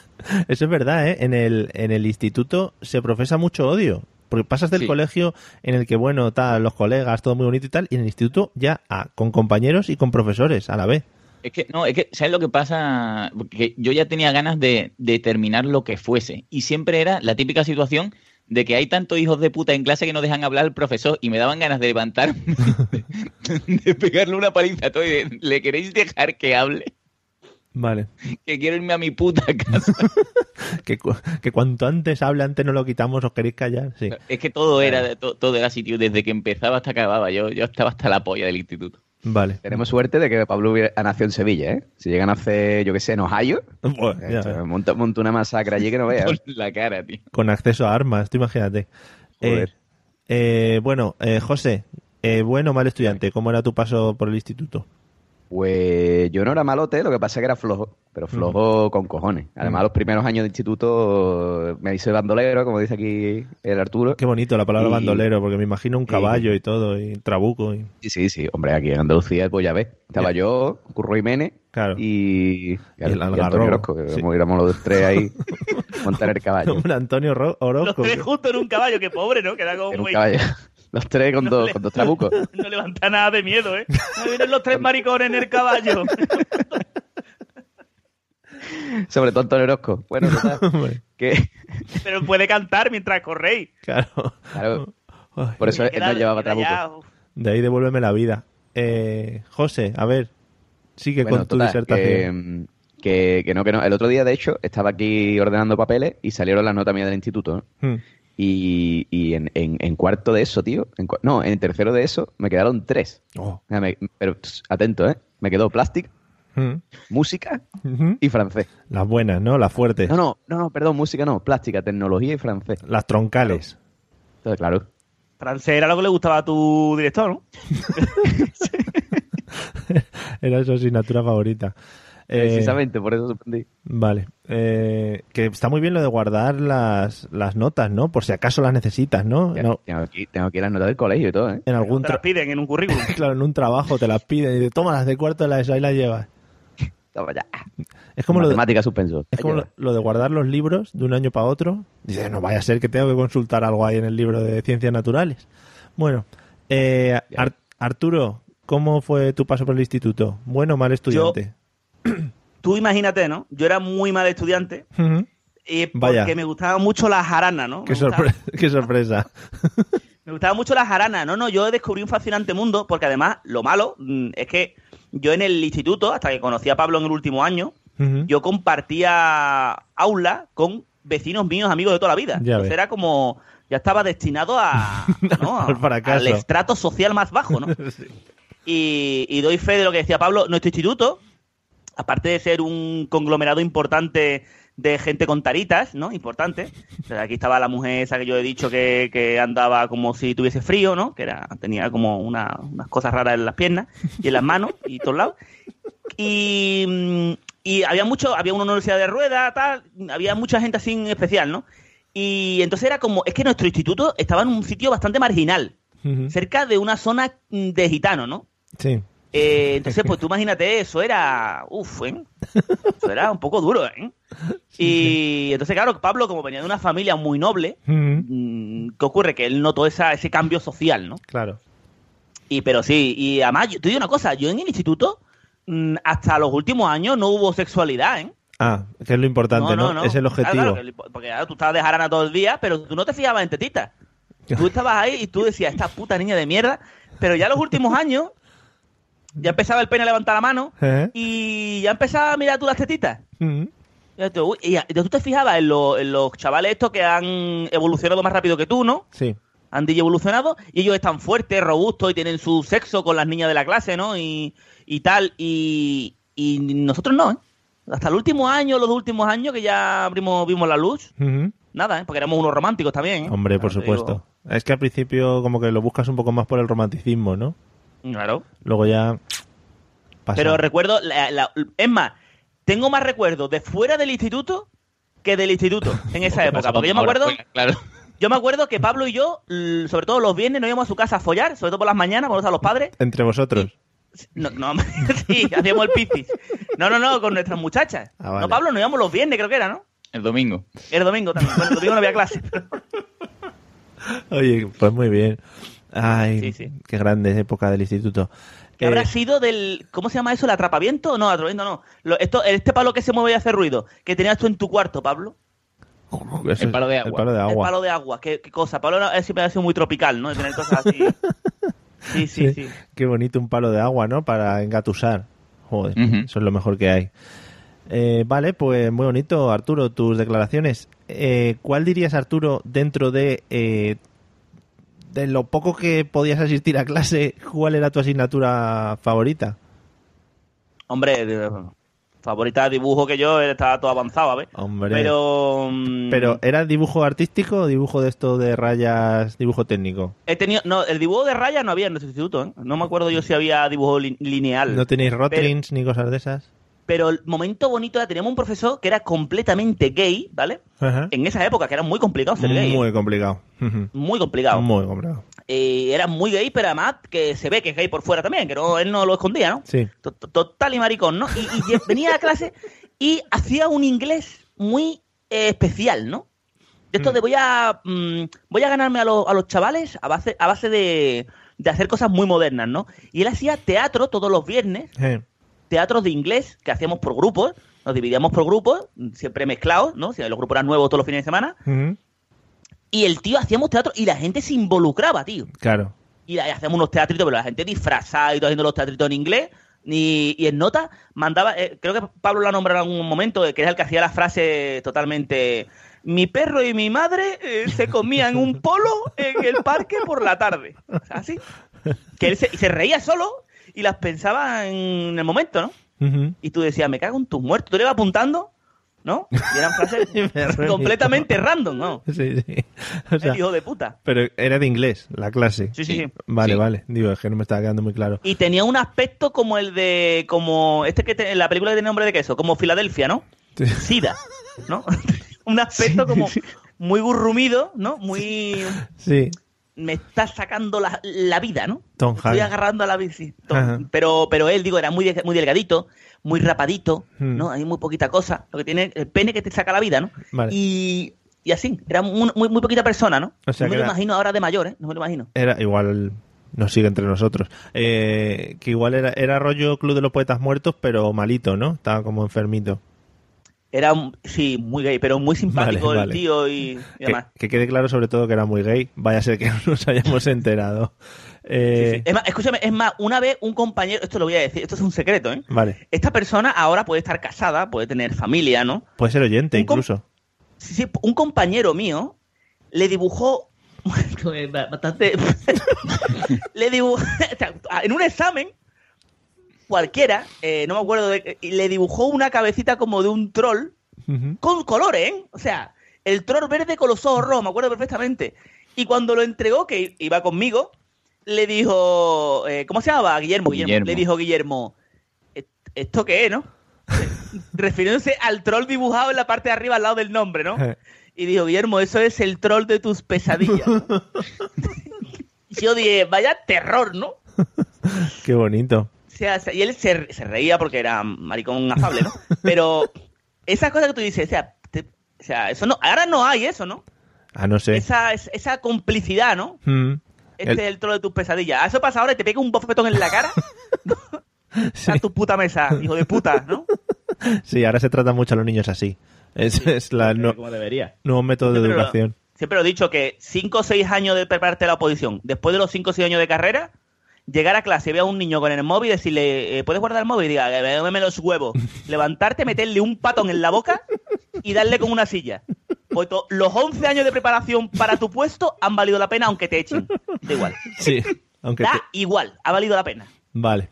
eso es verdad, ¿eh? En el, en el instituto se profesa mucho odio. Porque pasas del Sí. colegio en el que, bueno, tal, los colegas, todo muy bonito y tal, y en el instituto ya ah, con compañeros y con profesores a la vez. Es que, no, es que, ¿sabes lo que pasa? Que yo ya tenía ganas de, de terminar lo que fuese. Y siempre era la típica situación de que hay tantos hijos de puta en clase que no dejan hablar al profesor y me daban ganas de levantarme, de, de pegarle una paliza a todo y de, ¿le queréis dejar que hable? Vale. Que quiero irme a mi puta casa. Que, cu- que cuanto antes hable, antes no lo quitamos, os queréis callar. Sí. Es que todo era, de- to- todo era así, tío, desde que empezaba hasta que acababa. Yo, yo estaba hasta la polla del instituto. Vale. Tenemos suerte de que Pablo hubiera nacido en Sevilla, ¿eh? Si llegan a hacer, yo qué sé, en Ohio, ya, eh, monta, monta una masacre allí que no veas. La cara, tío. Con acceso a armas, tú imagínate. Eh, Joder. eh, bueno, eh, José, eh, bueno o mal estudiante, ¿cómo era tu paso por el instituto? Pues yo no era malote, lo que pasa es que era flojo, pero flojo con cojones. Además, Mm. los primeros años de instituto me hice bandolero, como dice aquí el Arturo. Qué bonito la palabra Y- bandolero, porque me imagino un caballo y todo, y trabuco. Y... Sí, sí, sí. Hombre, aquí en Andalucía, pues ya ves. Estaba yo, Curro Jiménez Claro. y, el y Antonio Orozco, que sí. como éramos los tres ahí, montar el caballo. Un Antonio Ro- Los Orozco. tres juntos en un caballo, que pobre, ¿no? Que era como un muy... caballo. Los tres con, No dos, le- con dos trabucos. No levanta nada de miedo, ¿eh? Ahí vienen los tres maricones en el caballo. Sobre todo Antonio Orozco. Bueno, que, Pero puede cantar mientras corréis. claro. claro, por eso él no llevaba trabuco. de ahí devuélveme la vida. Eh, José, a ver, sigue Bueno, con tu total, disertación. Que, que, que no, que no. El otro día, de hecho, estaba aquí ordenando papeles y salieron las notas mías del instituto. ¿no? Hmm. Y, y en, en- en cuarto de eso, tío. en no, en tercero de eso me quedaron tres. Oh. Me- pero atento, ¿eh? Me quedó plástico, Hmm. música Ujú. y francés. Las buenas, ¿no? Las fuertes. No, no, no, no, perdón, música no, plástica, tecnología y francés. Las troncales. Entonces, claro. Francés era lo que le gustaba a tu director, ¿no? Era su asignatura favorita. Eh, Precisamente, por eso suspendí. Vale. Eh, que está muy bien lo de guardar las, las notas, ¿no? Por si acaso las necesitas, ¿no? Ya, No, Tengo, aquí, tengo aquí las notas del colegio y todo, ¿eh? en algún Te las piden en un currículum. claro, en un trabajo te las piden y te toma las de cuarto de la ESO, ahí las llevas. Toma ya. Es como, lo de, suspenso. es como lo, lo de guardar los libros de un año para otro. Dice, no vaya a ser que tengo que consultar algo ahí en el libro de ciencias naturales. Bueno, eh, Ar- Arturo, ¿cómo fue tu paso por el instituto? ¿Bueno o mal estudiante? Tú imagínate, ¿no? Yo era muy mal estudiante y porque Vaya. me gustaban mucho las jaranas, ¿no? Qué, gustaba- sorpresa. Me gustaba mucho la jarana. No, no, yo descubrí un fascinante mundo porque además lo malo mm, es que yo en el instituto, hasta que conocí a Pablo en el último año, yo compartía aula con vecinos míos, amigos de toda la vida. Ya Entonces ves. era como, ya estaba destinado a, ¿no? Al al estrato social más bajo, ¿no? y, y doy fe de lo que decía Pablo, nuestro instituto, aparte de ser un conglomerado importante de gente con taritas, ¿no? Importante. Aquí estaba la mujer esa que yo he dicho que, que andaba como si tuviese frío, ¿no? Que era, tenía como una- unas cosas raras en las piernas y en las manos y todos lados. Y, y había mucho, había una universidad de ruedas, tal, había mucha gente así en especial, ¿no? Y entonces era como, es que nuestro instituto estaba en un sitio bastante marginal, cerca de una zona de gitanos, ¿no? Sí. Eh, entonces, pues tú imagínate, eso era. Uf, ¿eh? Eso era un poco duro, ¿eh? Y entonces, claro, Pablo, como venía de una familia muy noble, mm, ¿qué ocurre? Que él notó esa, ese cambio social, ¿no? Claro. Y pero sí, y además, yo te digo una cosa, yo en el instituto, mm, hasta los últimos años no hubo sexualidad, ¿eh? Ah, que es lo importante, ¿no? Es el objetivo. Claro, claro, que- porque claro, tú estabas de jarana todo el día, pero tú no te fijabas en tetitas. Tú estabas ahí y tú decías, esta puta niña de mierda. Pero ya los últimos años, ya empezaba el pene a levantar la mano ¿Eh? y ya empezaba a mirar tú las tetitas. Ujú. Y tú, y y tú te fijabas en, lo- en los chavales estos que han evolucionado más rápido que tú, ¿no? Sí. Han evolucionado y ellos están fuertes, robustos y tienen su sexo con las niñas de la clase, ¿no? Y, y tal. Y, y nosotros no, ¿eh? Hasta el último año, los dos últimos años que ya abrimos, vimos la luz, Ujú. nada, ¿eh? Porque éramos unos románticos también, ¿eh? Hombre, por Claro, supuesto. Es que al principio como que lo buscas un poco más por el romanticismo, ¿no? Claro. Luego ya pasa. Pero recuerdo, la- la- es más, tengo más recuerdos de fuera del instituto que del instituto en esa época. Porque yo me acuerdo, Claro. yo me acuerdo que Pablo y yo, sobre todo los viernes, nos íbamos a su casa a follar, sobre todo por las mañanas, cuando a los padres. Entre vosotros. No, no, sí, hacíamos el piscis. No, no, no, con nuestras muchachas. Ah, vale. No, Pablo, nos íbamos los viernes, creo que era, ¿no? El domingo. Era domingo también. Bueno, el domingo no había clase. Oye, pues muy bien. Ay, Sí, sí. qué grande época del instituto. ¿Qué Eh, habrá sido del. ¿Cómo se llama eso? ¿El atrapamiento? No, atrapamiento no. Lo- esto, este palo que se mueve y hace ruido, que tenías tú en tu cuarto, Pablo. eso el palo de es- El agua. palo de El agua. palo de agua. ¿Qué, qué cosa? Pablo era- siempre ha sido muy tropical, ¿no? De tener cosas así. Sí, sí, sí. Qué bonito un palo de agua, ¿no? Para engatusar. Joder, eso es lo mejor que hay. Eh, vale, pues muy bonito, Arturo, tus declaraciones. Eh, ¿Cuál dirías, Arturo, dentro de, eh, de lo poco que podías asistir a clase, cuál era tu asignatura favorita? Hombre, favorita de dibujo que yo estaba todo avanzado, ¿ves? Hombre. Pero. mm, Pero, ¿era dibujo artístico o dibujo de esto de rayas, dibujo técnico? He tenido. No, el dibujo de raya no había en nuestro instituto, ¿eh? No me acuerdo yo si había dibujo li- lineal. ¿No tenéis rotlings ni cosas de esas? Pero el momento bonito era teníamos un profesor que era completamente gay, ¿vale? Ajá. En esa época, que era muy complicado ser gay. Muy complicado. Muy complicado. Muy complicado. Eh, era muy gay, pero además que se ve que es gay por fuera también, que no, él no lo escondía, ¿no? Sí. To- to- Total y maricón, ¿no? Y, venía a clase y hacía un inglés muy eh, especial, ¿no? De esto de voy a mm, voy a ganarme a, los- a los chavales a base, a base de, de hacer cosas muy modernas, ¿no? Y él hacía teatro todos los viernes, Eh, teatros de inglés que hacíamos por grupos, nos dividíamos por grupos, siempre mezclados, ¿no? Si los grupos eran nuevos todos los fines de semana, y el tío hacíamos teatro y la gente se involucraba, tío Claro. y hacíamos unos teatritos, pero la gente disfrazada y todo haciendo los teatritos en inglés. Y, y en nota mandaba, eh, creo que Pablo la nombró en algún momento, que era el que hacía la frase totalmente. Mi perro y mi madre eh, se comían un polo en el parque por la tarde. O sea, así. Que él se reía solo y las pensaba en el momento, ¿no? Y tú decías, me cago en tus muertos. Tú le ibas apuntando, ¿no? Y eran frases completamente random, ¿no? Sí, sí. O sea, el hijo de puta. pero era de inglés, la clase. Sí, sí, sí. Vale, Sí. vale. Digo, es que no me estaba quedando muy claro. Y tenía un aspecto como el de. como este que te- en la película que tiene nombre de queso, como Filadelfia, ¿no? Sí. Sida, ¿no? un aspecto como muy gurrumido, ¿no? Muy. Sí, Me está sacando la, la vida, ¿no? Tom Estoy agarrando a la bici. Tom-. Pero, pero él, digo, era muy, muy delgadito, muy rapadito, Hmm. ¿no? Hay muy poquita cosa. Lo que tiene el pene que te saca la vida, ¿no? Vale. Y, y así, era muy, muy, muy poquita persona, ¿no? O sea no me lo imagino ahora de mayor, ¿eh? No me lo imagino. Era igual, nos sigue entre nosotros. Eh, que igual era, era rollo Club de los Poetas Muertos, pero malito, ¿no? Estaba como enfermito. Era, un- sí, muy gay, pero muy simpático Vale, el vale. tío y, y Que, demás. que quede claro sobre todo que era muy gay. Vaya a ser que no nos hayamos enterado. Eh, Sí, sí. Es más, escúchame, es más, una vez un compañero, esto lo voy a decir, esto es un secreto, ¿eh? Vale. Esta persona ahora puede estar casada, puede tener familia, ¿no? Puede ser oyente Un incluso. Sí, sí, un compañero mío le dibujó bastante le dibujó en un examen cualquiera, eh, no me acuerdo de y le dibujó una cabecita como de un troll con colores, ¿eh? O sea, el troll verde con los ojos rojos, me acuerdo perfectamente. Y cuando lo entregó, que iba conmigo, le dijo, eh, ¿cómo se llamaba? Guillermo, Guillermo. Guillermo. Le dijo Guillermo, "¿E- ¿esto qué es, no? Refiriéndose al troll dibujado en la parte de arriba al lado del nombre, ¿no? Y dijo, Guillermo, eso es el troll de tus pesadillas. y yo dije, vaya terror, ¿no? Qué bonito. O sea, o sea, y él se, se reía porque era maricón afable, ¿no? Pero esas cosas que tú dices, o sea, te- o sea, eso no, ahora no hay eso, ¿no? Ah, no sé. Esa, es- esa complicidad, ¿no? Mm. Este El- es el troll de tus pesadillas. Eso pasa ahora y te pega un bofetón en la cara. Sí. A tu puta mesa, hijo de puta, ¿no? Sí, ahora se tratan mucho a los niños así. Es, es la no- Como debería. nuevo método de Siempre lo- educación. Siempre lo he dicho que 5 o 6 años de prepararte a la oposición, después de los 5 o 6 años de carrera, llegar a clase y ver a un niño con el móvil y decirle, eh, ¿puedes guardar el móvil? Y diga, dame los huevos. Levantarte, meterle un patón en la boca y darle con una silla. Pues to- los 11 años de preparación para tu puesto han valido la pena aunque te echen. Da igual. Sí, aunque Da te- igual, ha valido la pena. Vale.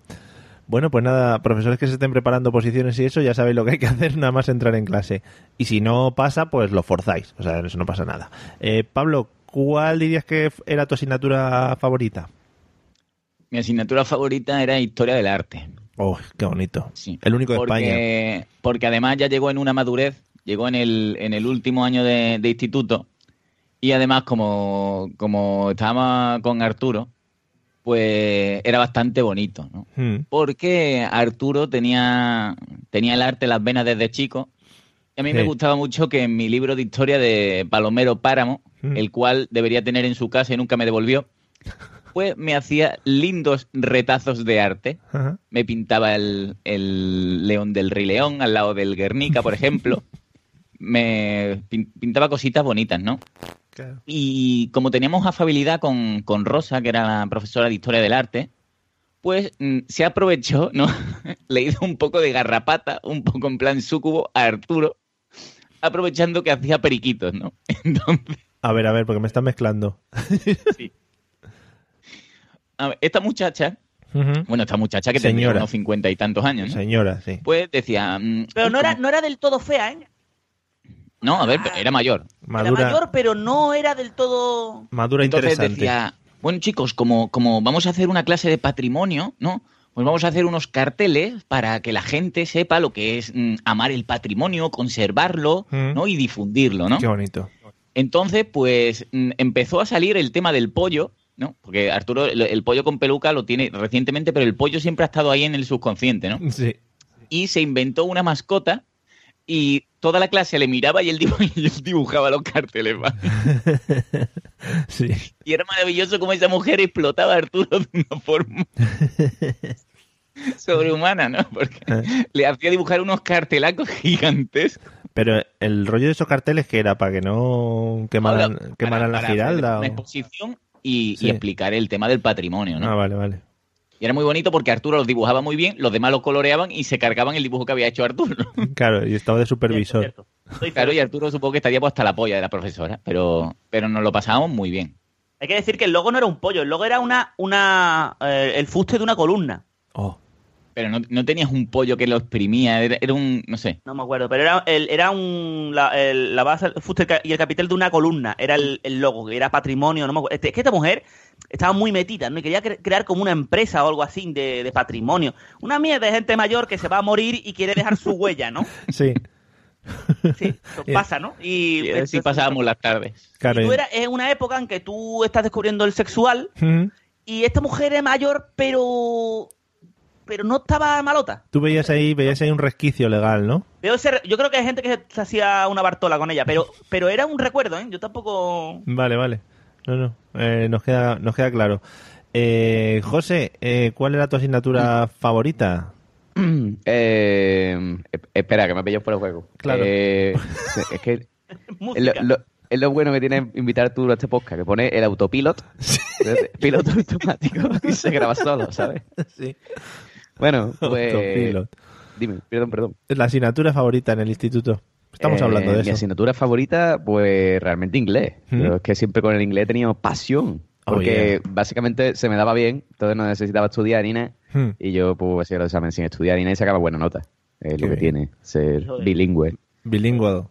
Bueno, pues nada, profesores que se estén preparando posiciones y eso, ya sabéis lo que hay que hacer, nada más entrar en clase. Y si no pasa, pues lo forzáis. O sea, eso no pasa nada. Eh, Pablo, ¿cuál dirías que era tu asignatura favorita? Mi asignatura favorita era Historia del Arte. Oh, qué bonito. Sí. El único de España. porque, porque además ya llegó en una madurez, llegó en el, en el último año de, de instituto y además como, como estábamos con Arturo, pues era bastante bonito, ¿no? Mm. Porque Arturo tenía, tenía el arte en las venas desde chico y a mí me gustaba mucho que en mi libro de historia de Palomero Páramo, Mm. el cual debería tener en su casa y nunca me devolvió, pues me hacía lindos retazos de arte Ajá. me pintaba el, el león del Rey León al lado del Guernica, por ejemplo. Me pin- pintaba cositas bonitas, ¿no? Claro. Y como teníamos afabilidad con, con Rosa, que era la profesora de Historia del Arte, pues mm, se aprovechó, ¿no? Le hizo un poco de garrapata, un poco en plan súcubo a Arturo, aprovechando que hacía periquitos, ¿no? Entonces, A ver, a ver, porque me están mezclando. ver, esta muchacha. Bueno, esta muchacha que tenía unos cincuenta y tantos años, ¿no? Señora, sí. Pues decía... mm, Pero no era, no era del todo fea, ¿eh? No, a ver, era mayor. Madura, Era mayor, pero no era del todo... madura Entonces interesante. decía, bueno chicos, como, como vamos a hacer una clase de patrimonio, ¿no? Pues vamos a hacer unos carteles para que la gente sepa lo que es mm, amar el patrimonio, conservarlo, Mm. ¿no? Y difundirlo, ¿no? Qué bonito. Entonces, pues mm, empezó a salir el tema del pollo, ¿no? Porque Arturo, el, el pollo con peluca lo tiene recientemente, pero el pollo siempre ha estado ahí en el subconsciente, ¿no? Sí. Y se inventó una mascota y toda la clase le miraba y él, dibujaba los carteles, sí. Y era maravilloso cómo esa mujer explotaba a Arturo de una forma sobrehumana, ¿no? Porque le hacía dibujar unos cartelacos gigantescos. Pero el rollo de esos carteles que era para que no quemaran, Para- quemaran la para giralda. Una o- exposición y, explicar el tema del patrimonio, ¿no? Ah, vale, vale. Y era muy bonito porque Arturo los dibujaba muy bien, los demás los coloreaban y se cargaban el dibujo que había hecho Arturo. Claro, y estaba de supervisor. Cierto, cierto. Estoy Claro, y. Arturo supongo que estaría pues hasta la polla de la profesora, pero, pero nos lo pasábamos muy bien. Hay que decir que el logo no era un pollo, el logo era una, una eh, el fuste de una columna. Oh, Pero no, no tenías un pollo que lo exprimía, era, era un, no sé. No me acuerdo, pero era, el, era un, la, el- la base, y el capitel de una columna. Era el, el logo, que era patrimonio. No me acuerdo. Este- Es que esta mujer estaba muy metida, ¿no? Y quería cre- crear como una empresa o algo así de, de patrimonio. Una mierda de gente mayor que se va a morir y quiere dejar su huella, ¿no? sí. Sí, eso pasa, ¿no? Y, Y así pasábamos las tardes. Claro. y tú eras, es una época en que tú estás descubriendo el sexual y esta mujer es mayor, pero pero no estaba malota. Tú veías ahí, veías ahí un resquicio legal, ¿no? Veo ese- yo creo que hay gente que se hacía una bartola con ella, pero pero era un recuerdo, ¿eh? Yo tampoco... Vale, vale. No, no. eh, nos, queda, nos queda claro. Eh, José, eh, ¿cuál era tu asignatura favorita? Eh, espera, que me pillo por el juego. Claro. Eh, es que es lo, Música. lo- es lo bueno que tiene invitar tú a este podcast, que pone el autopilot, piloto automático, y se graba solo, ¿sabes? Sí. Bueno, pues... Autopilot. Dime, perdón, perdón. La asignatura favorita en el instituto. Estamos Eh, hablando de Mi eso. asignatura favorita, pues realmente inglés. ¿Mm? Pero es que siempre con el inglés he tenido pasión. Oh, Porque básicamente se me daba bien, entonces no necesitaba estudiar ni nada. Hmm. Y yo pues hacía los exámenes sin estudiar ni nada y sacaba buena nota. Es Qué lo que bien. tiene ser Joder. bilingüe. Bilingüe.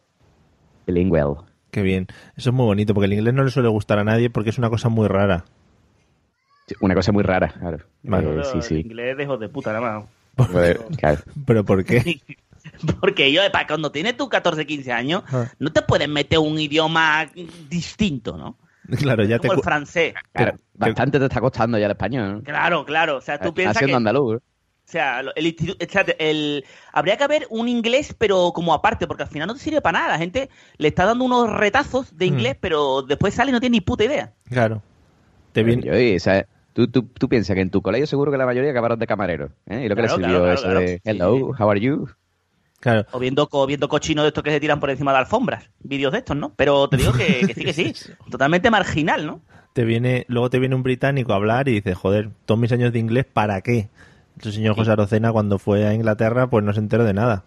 Bilingüe. Qué bien. Eso es muy bonito, porque el inglés no le suele gustar a nadie porque es una cosa muy rara. Una cosa muy rara, claro. Vale. Eh, Pero sí, el sí. inglés de hijos de puta, nada más. Joder, claro. ¿Pero por qué? Porque yo, para cuando tienes tus 14, 15 años, Ah. no te puedes meter un idioma distinto, ¿no? Claro, ya te... Como el cu- francés. Claro, que- bastante te está costando ya el español. ¿no? Claro, claro. O sea, tú piensas Haciendo que... andaluz. ¿eh? O sea, el instituto, el, habría que haber un inglés, pero como aparte, porque al final no te sirve para nada. La gente le está dando unos retazos de inglés, pero después sale y no tiene ni puta idea. Claro. Te viene... Yo, sea, tú, tú, tú piensas que en tu colegio seguro que la mayoría acabaron de camarero. ¿eh? Y lo que Claro, les sirvió claro, eso claro, de claro. hello, how are you? Claro. O viendo, o viendo cochinos de estos que se tiran por encima de alfombras. Vídeos de estos, ¿no? Pero te digo que, que sí, que sí. Totalmente marginal, ¿no? Te viene... Luego te viene un británico a hablar y dice, joder, todos mis años de inglés, ¿para qué? El señor José Arocena cuando fue a Inglaterra pues no se enteró de nada.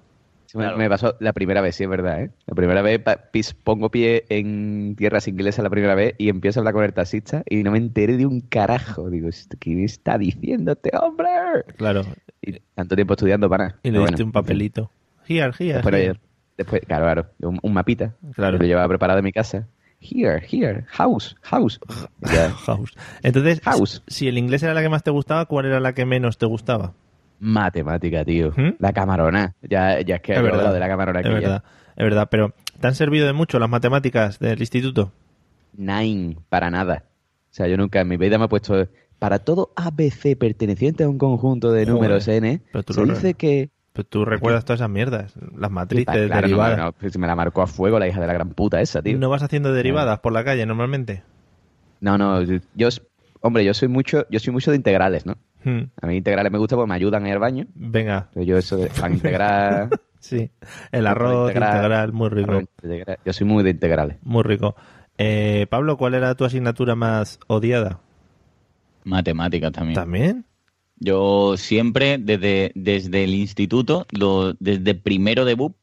Me- Claro. Me pasó la primera vez, sí, es verdad, ¿eh? La primera vez pis- pongo pie en tierras inglesas la primera vez y empiezo a hablar con el taxista y no me enteré de un carajo. Digo, ¿esto ¿qué me está diciendo este hombre? Claro. Y tanto tiempo estudiando para. Y le diste bueno, un papelito. Here, here. Después, here. después, claro, claro, un, un mapita. Claro. Lo llevaba preparado en mi casa. Here, here, house, house. House. Entonces, House. si el inglés era la que más te gustaba, ¿cuál era la que menos te gustaba? Matemática, tío. ¿Mm? La camarona. Ya, ya es que Es verdad. de la camarona Es ya. verdad, es verdad. Pero, ¿te han servido de mucho las matemáticas del instituto? Nine, para nada. O sea, yo nunca en mi vida me he puesto. Para todo ABC perteneciente a un conjunto de Joder, números N, pero tú se lo- dice que. Pues tú recuerdas todas esas mierdas, las matrices, Claro, no, derivadas. no, pues me la marcó a fuego la hija de la gran puta esa, tío. ¿No vas haciendo derivadas por la calle normalmente? No, no, yo- hombre, yo soy mucho, yo soy mucho de integrales, ¿no? Hmm, A mí integrales me gusta porque me ayudan a ir al baño. Venga, Pero yo eso de pan integral, sí. El arroz Integral. integral, muy rico. integral, yo soy muy de integrales. Muy rico. Eh, Pablo, ¿cuál era tu asignatura más odiada? Matemáticas también. ¿También? Yo siempre, desde, desde el instituto, lo- desde primero de BUP,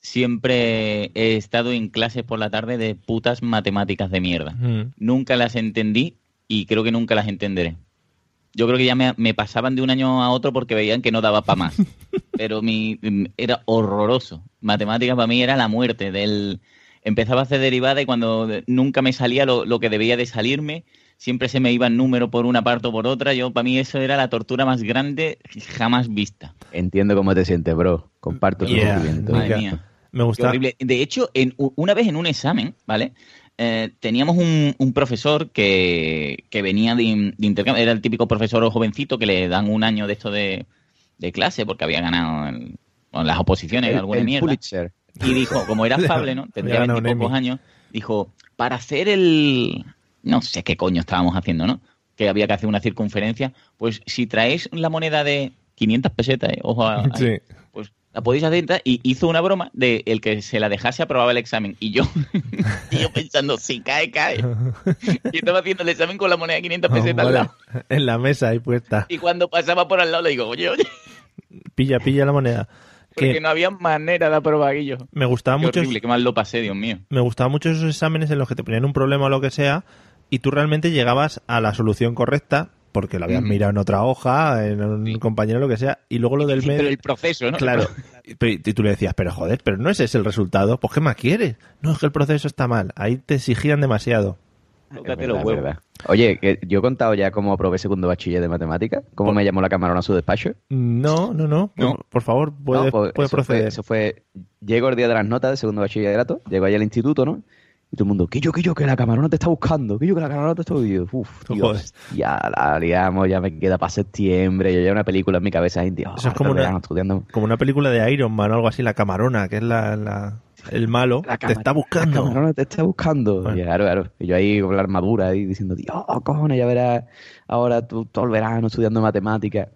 siempre he estado en clases por la tarde de putas matemáticas de mierda. Hmm. Nunca las entendí y creo que nunca las entenderé. Yo creo que ya me, me pasaban de un año a otro porque veían que no daba para más. Pero mi, era horroroso. Matemáticas para mí era la muerte. Del, empezaba a hacer derivada y cuando nunca me salía lo, lo que debía de salirme, siempre se me iba el número por una parte o por otra. Yo, para mí, eso era la tortura más grande jamás vista. Entiendo cómo te sientes, bro. Comparto tu Yeah. sentimiento. Madre mía. Me gusta. horrible. De hecho, en, una vez en un examen, ¿vale? Eh, teníamos un, un profesor que, que venía de, de intercambio, era el típico profesor jovencito que le dan un año de esto de, de clase porque había ganado en, en las oposiciones El, alguna el mierda. Pulitzer. Y dijo, como era afable, ¿no? Tendría veintipocos años, dijo, para hacer el... No sé qué coño estábamos haciendo, ¿no? Que había que hacer una circunferencia. Pues si traéis la moneda de 500 pesetas, ¿eh? ojo a, Sí. pues la podéis hacer y hizo una broma de el que se la dejase aprobaba el examen y yo y yo pensando si cae cae y estaba haciendo el examen con la moneda de 500 pesetas al lado en la mesa ahí puesta. y cuando pasaba por al lado le digo oye oye Pilla, pilla la moneda. porque Que no había manera de aprobar aquello me gustaba mucho. horrible qué mal lo pasé Dios mío me gustaban mucho esos exámenes en los que te ponían un problema o lo que sea y tú realmente llegabas a la solución correcta porque lo habías Mm. mirado en otra hoja, en un Sí. compañero, lo que sea, y luego lo del Sí, medio... pero el proceso no Claro. Y tú le decías, pero joder, pero no ese es el resultado. Pues ¿qué más quieres? No, es que el proceso está mal. Ahí te exigían demasiado. Tócate los huevos. Oye, que yo he contado ya cómo aprobé segundo bachiller de matemáticas, cómo me llamó la camarona a su despacho. No, no, no. Por, No. por favor, puede, No, pues puede eso fue- proceder. eso fue, llego el día de las notas de segundo bachillerato, llego ahí al instituto, ¿no? Y todo el mundo, que yo, que yo, que la camarona te está buscando, que yo, que la camarona te está buscando. Uf, Dios, ya la liamos, ya me queda para septiembre, yo ya una película en mi cabeza, y, Dios, Eso es como una- estudiando. Como una película de Iron Man o algo así, la camarona, que es la, la- el malo, La te está La buscando. camarona te está buscando. Bueno. Y claro, claro. Y yo ahí con la armadura ahí diciendo, Dios, cojones, ya verás ahora tú todo el verano estudiando matemáticas.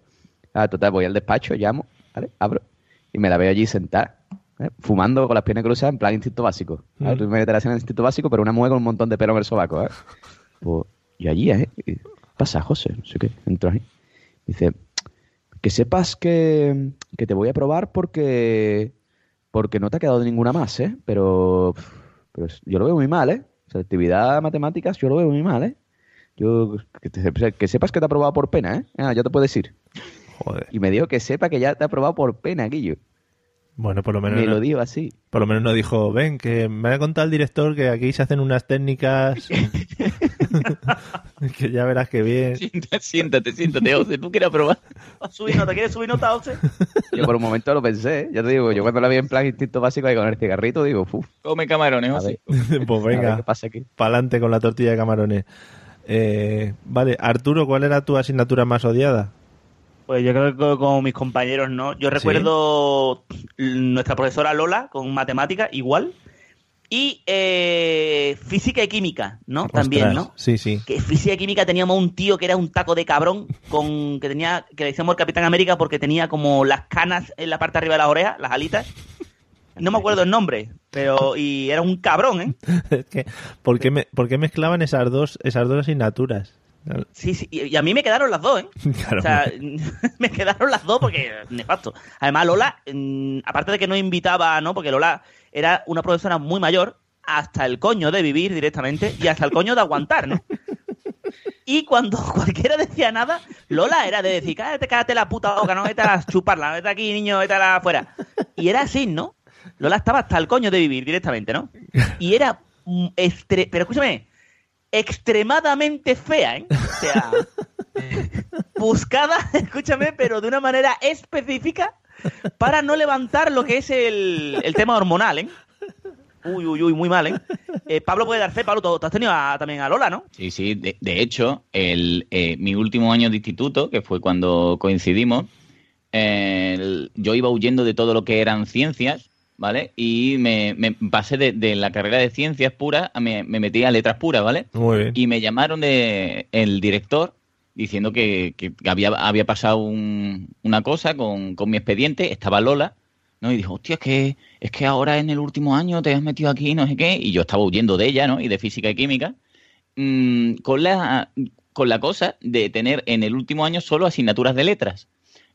Ah, total, voy al despacho, llamo, ¿vale? Abro. Y me la veo allí sentada, ¿eh? fumando con las piernas cruzadas en plan instinto básico. Mm. Tú me meterás en el instinto básico, pero una mujer con un montón de pelo en el sobaco, ¿eh? Pues, y allí, ¿eh? Y, pasa, José, no sé qué. Entro ahí. Dice, que sepas que, que te voy a probar porque porque no te ha quedado ninguna más, ¿eh? Pero, pero yo lo veo muy mal, ¿eh? Actividad matemáticas yo lo veo muy mal, ¿eh? Yo, que, te- que sepas que te ha aprobado por pena, ¿eh? Ah, ya te puedes ir. Joder. Y me dijo que sepa que ya te ha aprobado por pena, Guillo. Bueno, por lo menos Me lo digo así. por lo menos no dijo, ven, que me ha contado el director que aquí se hacen unas técnicas que ya verás que bien. Siéntate, siéntate, siéntate, José, tú quieres probar. ¿Subir nota? ¿Quieres subir nota, José? Yo por un momento lo pensé, ¿eh? Ya te digo, yo cuando la vi en plan instinto básico ahí con el cigarrito, digo, uff, Come camarones, ver, pues venga, qué pasa aquí. pa'lante con la tortilla de camarones. Eh, vale, Arturo, ¿cuál era tu asignatura más odiada? Pues yo creo que como mis compañeros, ¿no? Yo recuerdo nuestra profesora Lola con matemáticas, igual. Y eh, física y química, ¿no? También, ¿no? Sí, sí. Que física y química teníamos un tío que era un taco de cabrón, con que tenía, que le decíamos el Capitán América porque tenía como las canas en la parte de arriba de las orejas, las alitas. No me acuerdo el nombre, pero y era un cabrón, ¿eh? ¿por qué, me- por qué mezclaban esas dos, esas dos asignaturas? Sí, sí, y a mí me quedaron las dos, ¿eh? Claro. O sea, me quedaron las dos porque nefasto. Además, Lola, mm, aparte de que no invitaba, ¿no? Porque Lola era una profesora muy mayor, hasta el coño de vivir directamente y hasta el coño de aguantar, ¿no? Y cuando cualquiera decía nada, Lola era de decir, cállate, cállate la puta boca, no vete a chuparla, vete aquí, niño, vete a la afuera. Y era así, ¿no? Lola estaba hasta el coño de vivir directamente, ¿no? Y era, mm, estre- pero escúchame, extremadamente fea, ¿eh? O sea, buscada, escúchame, pero de una manera específica para no levantar lo que es el, el tema hormonal, ¿eh? Uy, uy, uy, muy mal, ¿eh? Eh, Pablo puede dar fe, Pablo, tú, tú has tenido a- también a Lola, ¿no? Sí, sí. De, de hecho, el, eh, mi último año de instituto, que fue cuando coincidimos, el- yo iba huyendo de todo lo que eran ciencias, ¿vale? Y me, me pasé de, de la carrera de ciencias puras, a me, me metí a letras puras, ¿vale? Muy bien. Y me llamaron de el director diciendo que, que había, había pasado un- una cosa con, con mi expediente, estaba Lola, ¿no? Y dijo, hostia, es que, es que ahora en el último año te has metido aquí, no sé qué, y yo estaba huyendo de ella, ¿no? Y de física y química, mm, con, la, con la cosa de tener en el último año solo asignaturas de letras.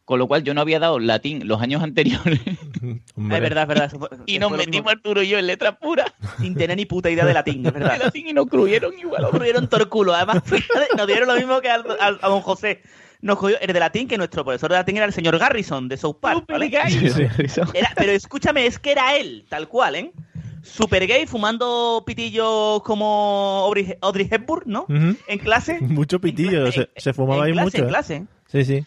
Con lo cual yo no había dado latín los años anteriores Hombre. Es verdad, es verdad. fue- y nos metimos Arturo y yo en letras puras sin tener ni puta idea de latín, es de verdad. latín y nos cruyeron igual. Lo ocurrieron todo el culo. Además, nos dieron lo mismo que a don José. nos cogió el de latín, que nuestro profesor de latín era el señor Garrison de South Park. ¿vale? Era- pero escúchame, es que era él, tal cual, ¿eh? Super gay, fumando pitillos como Audrey, Hepburn, ¿no? En clase. Mucho pitillo, se, fumaba en ahí clase, mucho. En ¿eh? clase. Sí, sí.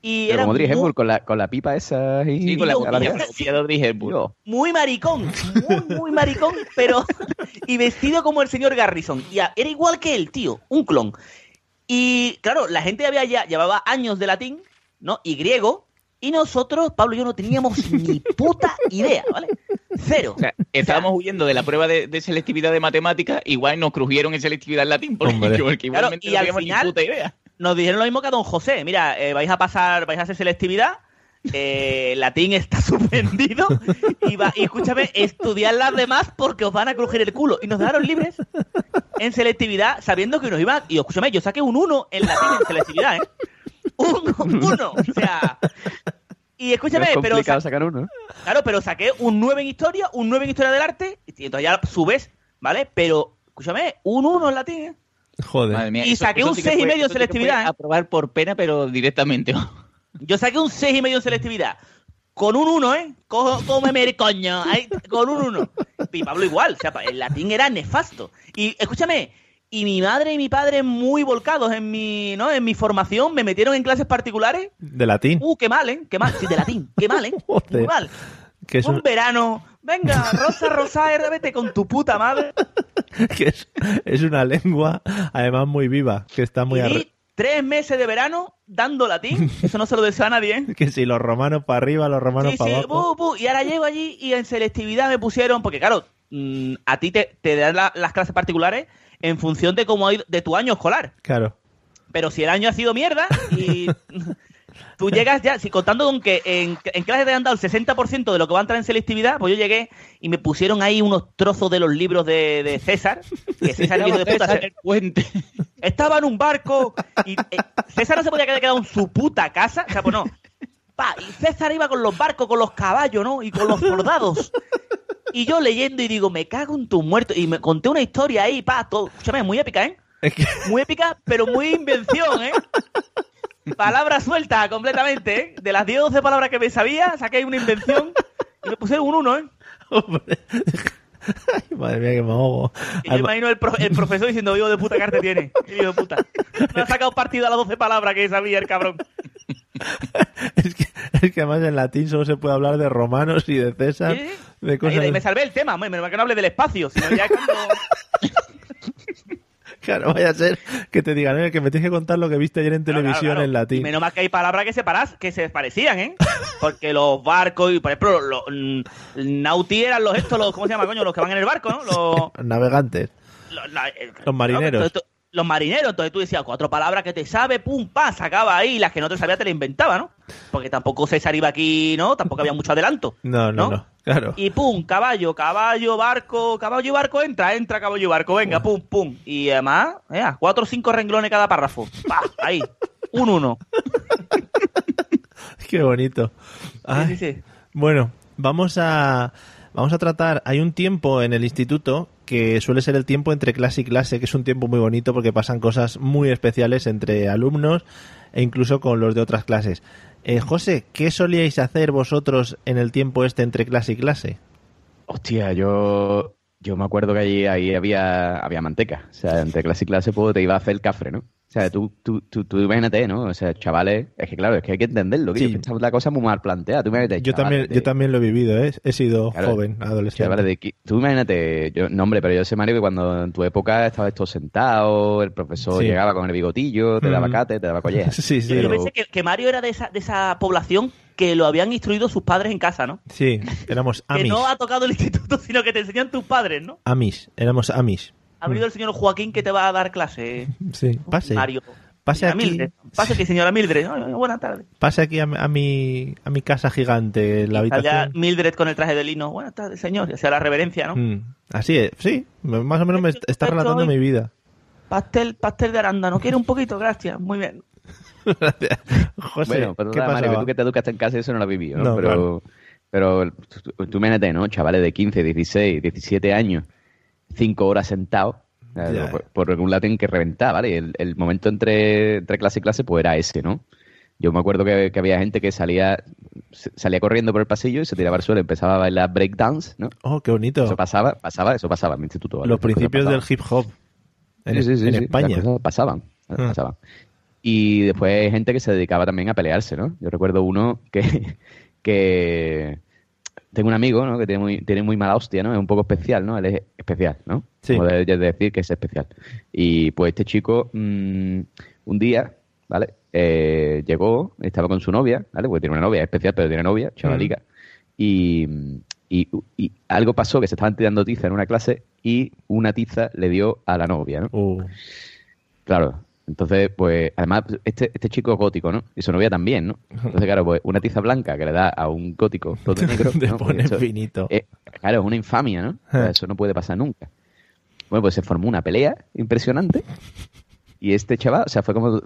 Y Pero era como Audrey muy, con la, con la pipa esa y... Sí, con la, la yo- copia de Audrey Hepburn. Yo. muy maricón, muy, muy maricón, pero. y vestido como el señor Garrison. Y a- era igual que él, tío, un clon. Y claro, la gente había ya, llevaba años de latín, ¿no? Y griego. Y nosotros, Pablo y yo, no teníamos ni puta idea, ¿vale? Cero. O sea, estábamos huyendo de la prueba de, de selectividad de matemáticas, igual nos crujieron en selectividad en latín, porque, porque Claro, igualmente y no al teníamos final- ni puta idea. Nos dijeron lo mismo que a don José. Mira, eh, vais a pasar, vais a hacer selectividad. eh, latín está suspendido y, va, y escúchame, estudiar las demás porque os van a crujir el culo. Y nos dejaron libres en selectividad sabiendo que nos iban. Y escúchame, yo saqué un 1 en latín en selectividad, ¿eh? Un 1. O sea. Y No escúchame, es pero sa- sacar uno. ¿eh? claro, pero saqué un 9 en historia, un 9 en historia del arte, y entonces ya subes, ¿vale? Pero, escúchame, un 1 en latín, ¿eh? Joder. Madre mía, Y saqué un seis y fue- medio en eso sí selectividad, ¿eh? Aprobar por pena, pero directamente. Yo saqué un 6 y medio en selectividad. Con un 1, ¿eh? Co- Cómeme el coño. Ahí, con un 1. Y Pablo igual. O sea, el latín era nefasto. Y escúchame, y mi madre y mi padre muy volcados en mi, ¿no? En mi formación, me metieron en clases particulares. De latín. Uh, qué mal, ¿eh? Qué mal. Sí, de latín. Qué mal, ¿eh? Joder. Muy mal. Que es, Un un- verano. Venga, Rosa Rosa, vete con tu puta madre. que es, es una lengua, además muy viva, que está muy y tres meses de verano dando latín. Eso no se lo deseo a nadie, ¿eh? Que si los romanos para arriba, los romanos Sí, para sí, abajo. bu, bu. y ahora llego allí y en selectividad me pusieron, porque claro, mm, a ti te, te dan la- las clases particulares en función de cómo ha ido, de tu año escolar. Claro. Pero si el año ha sido mierda y tú llegas ya, si contando con que en, en clases te han dado el 60% de lo que va a entrar en selectividad, pues yo llegué y me pusieron ahí unos trozos de los libros de, de César, que César, el hijo de puta, César se- el puente. estaba en un barco y eh, César no se podía quedar quedado en su puta casa. O sea, pues no. Pa, y César iba con los barcos, con los caballos, ¿no? Y con los soldados. Y yo leyendo y digo, me cago en tus muertos. Y me conté una historia ahí, pa, todo. Escúchame, muy épica, ¿eh? Es que Muy épica, pero muy invención, ¿eh? Palabra suelta completamente, ¿eh? De las 10 o 12 palabras que me sabía, saqué una invención y me pusieron un 1, ¿eh? Hombre. Ay, madre mía, que me ahogo. Y yo imagino el, pro- el profesor diciendo, hijo de puta, ¿qué arte tiene? Hijo de puta. Me ha sacado partido a las 12 palabras que sabía el cabrón. es, que, es que además en latín solo se puede hablar de romanos y de César, Sí, de cosas... de- me salvé el tema, hombre, que no hable del espacio, sino ya cuando... Claro, vaya a ser que te digan, "Eh, que me tienes que contar lo que viste ayer en Claro, televisión claro, en Y latín. menos mal que hay palabras que se, paras, que se parecían, ¿eh? Porque los barcos, y por ejemplo, los mm, nauti eran los estos, los, ¿cómo se llama, coño? Los que van en el barco, ¿no? Los, Navegantes. los, la- eh, Los marineros. entonces tú- los marineros, entonces tú decías cuatro palabras que te sabe, pum, pa, sacaba ahí, las que no te sabía te las inventaba, ¿no? Porque tampoco César iba aquí, ¿no? Tampoco había mucho adelanto. No, no, ¿No? no. Claro. Y pum, caballo, caballo, barco, caballo y barco, entra, entra, caballo y barco, venga, pum, pum. Y además, eh, cuatro o cinco renglones cada párrafo. Pa, ahí, un uno. Qué bonito. Sí, sí, sí. Bueno, vamos a vamos a tratar. Hay un tiempo en el instituto que suele ser el tiempo entre clase y clase, que es un tiempo muy bonito porque pasan cosas muy especiales entre alumnos e incluso con los de otras clases. Eh, José, ¿qué solíais hacer vosotros en el tiempo este entre clase y clase? Hostia, yo, yo me acuerdo que allí ahí había, había manteca. O sea, entre clase y clase pues, te iba a hacer el cafre, ¿no? O sea, tú, tú, tú, tú imagínate, ¿no? O sea, chavales, es que claro, es que hay que entenderlo. Que Sí. yo pensaba la cosa muy mal planteada. Tú imagínate, Yo chavales también, de- yo también lo he vivido, ¿eh? He sido Claro, joven, adolescente. Chavales de Tú imagínate, yo, no hombre, pero yo sé, Mario, que cuando en tu época estabas todo sentado, el profesor Sí. llegaba con el bigotillo, te daba Mm. cate, te daba colleja. Sí, sí. Yo Pero- pensé que, que Mario era de esa, de esa población que lo habían instruido sus padres en casa, ¿no? Sí, éramos Que amis. no ha tocado el instituto, sino que te enseñan tus padres, ¿no? Amis, éramos amis. Ha venido el señor Joaquín que te va a dar clase. Sí, pase. Mario. Pase Señora aquí. Mildred. Pase aquí, señora Mildred. Buenas tardes. Pase aquí a, a mi a mi casa gigante, la Allá habitación. Mildred con el traje de lino. Buenas tardes, señor. Ya sea la reverencia, ¿no? Mm, Así es, sí, más o menos me est- está relatando mi vida. Pastel, pastel de arándano. ¿Quiere un poquito? Gracias. Muy bien. José, bueno, pero ¿qué nada, Mario, tú que te educaste en casa eso no lo has vivido, ¿no? No, pero, claro. pero tú, tú imagínate, ¿no? Chavales de 15, 16, 17 años, 5 horas sentados, O sea, Ya. Por, por algún lado tienen que reventar, ¿vale? Y El, el momento entre, entre clase y clase, pues era ese, ¿no? Yo me acuerdo que, que había gente que salía salía corriendo por el pasillo y se tiraba al suelo, empezaba a bailar breakdance, ¿no? Oh, qué bonito. Eso pasaba, pasaba, eso pasaba en mi instituto. ¿vale? Los principios del hip hop en, Sí, sí, sí, en sí, España. pasaban, Ah. pasaban. Y después hay gente que se dedicaba también a pelearse, ¿no? Yo recuerdo uno que, que tengo un amigo, ¿no? Que tiene muy, tiene muy mala hostia, ¿no? Es un poco especial, ¿no? Él es especial, ¿no? Sí. Como de, de decir que es especial. Y pues este chico, mm, un día, ¿vale? Eh, llegó, estaba con su novia, ¿vale? Porque tiene una novia es especial, pero tiene novia, chavalica. Y, y, y algo pasó que se estaban tirando tiza en una clase y una tiza le dio a la novia, ¿no? Uh, Claro. Entonces, pues, además, este, este chico es gótico, ¿no? Y su novia también, ¿no? Entonces, claro, pues una tiza blanca que le da a un gótico todo negro. te ¿no? Pues pone eso- finito. claro, es una infamia, ¿no? O sea, eso no puede pasar nunca. Bueno, pues se formó una pelea impresionante. Y este chaval, o sea, fue como.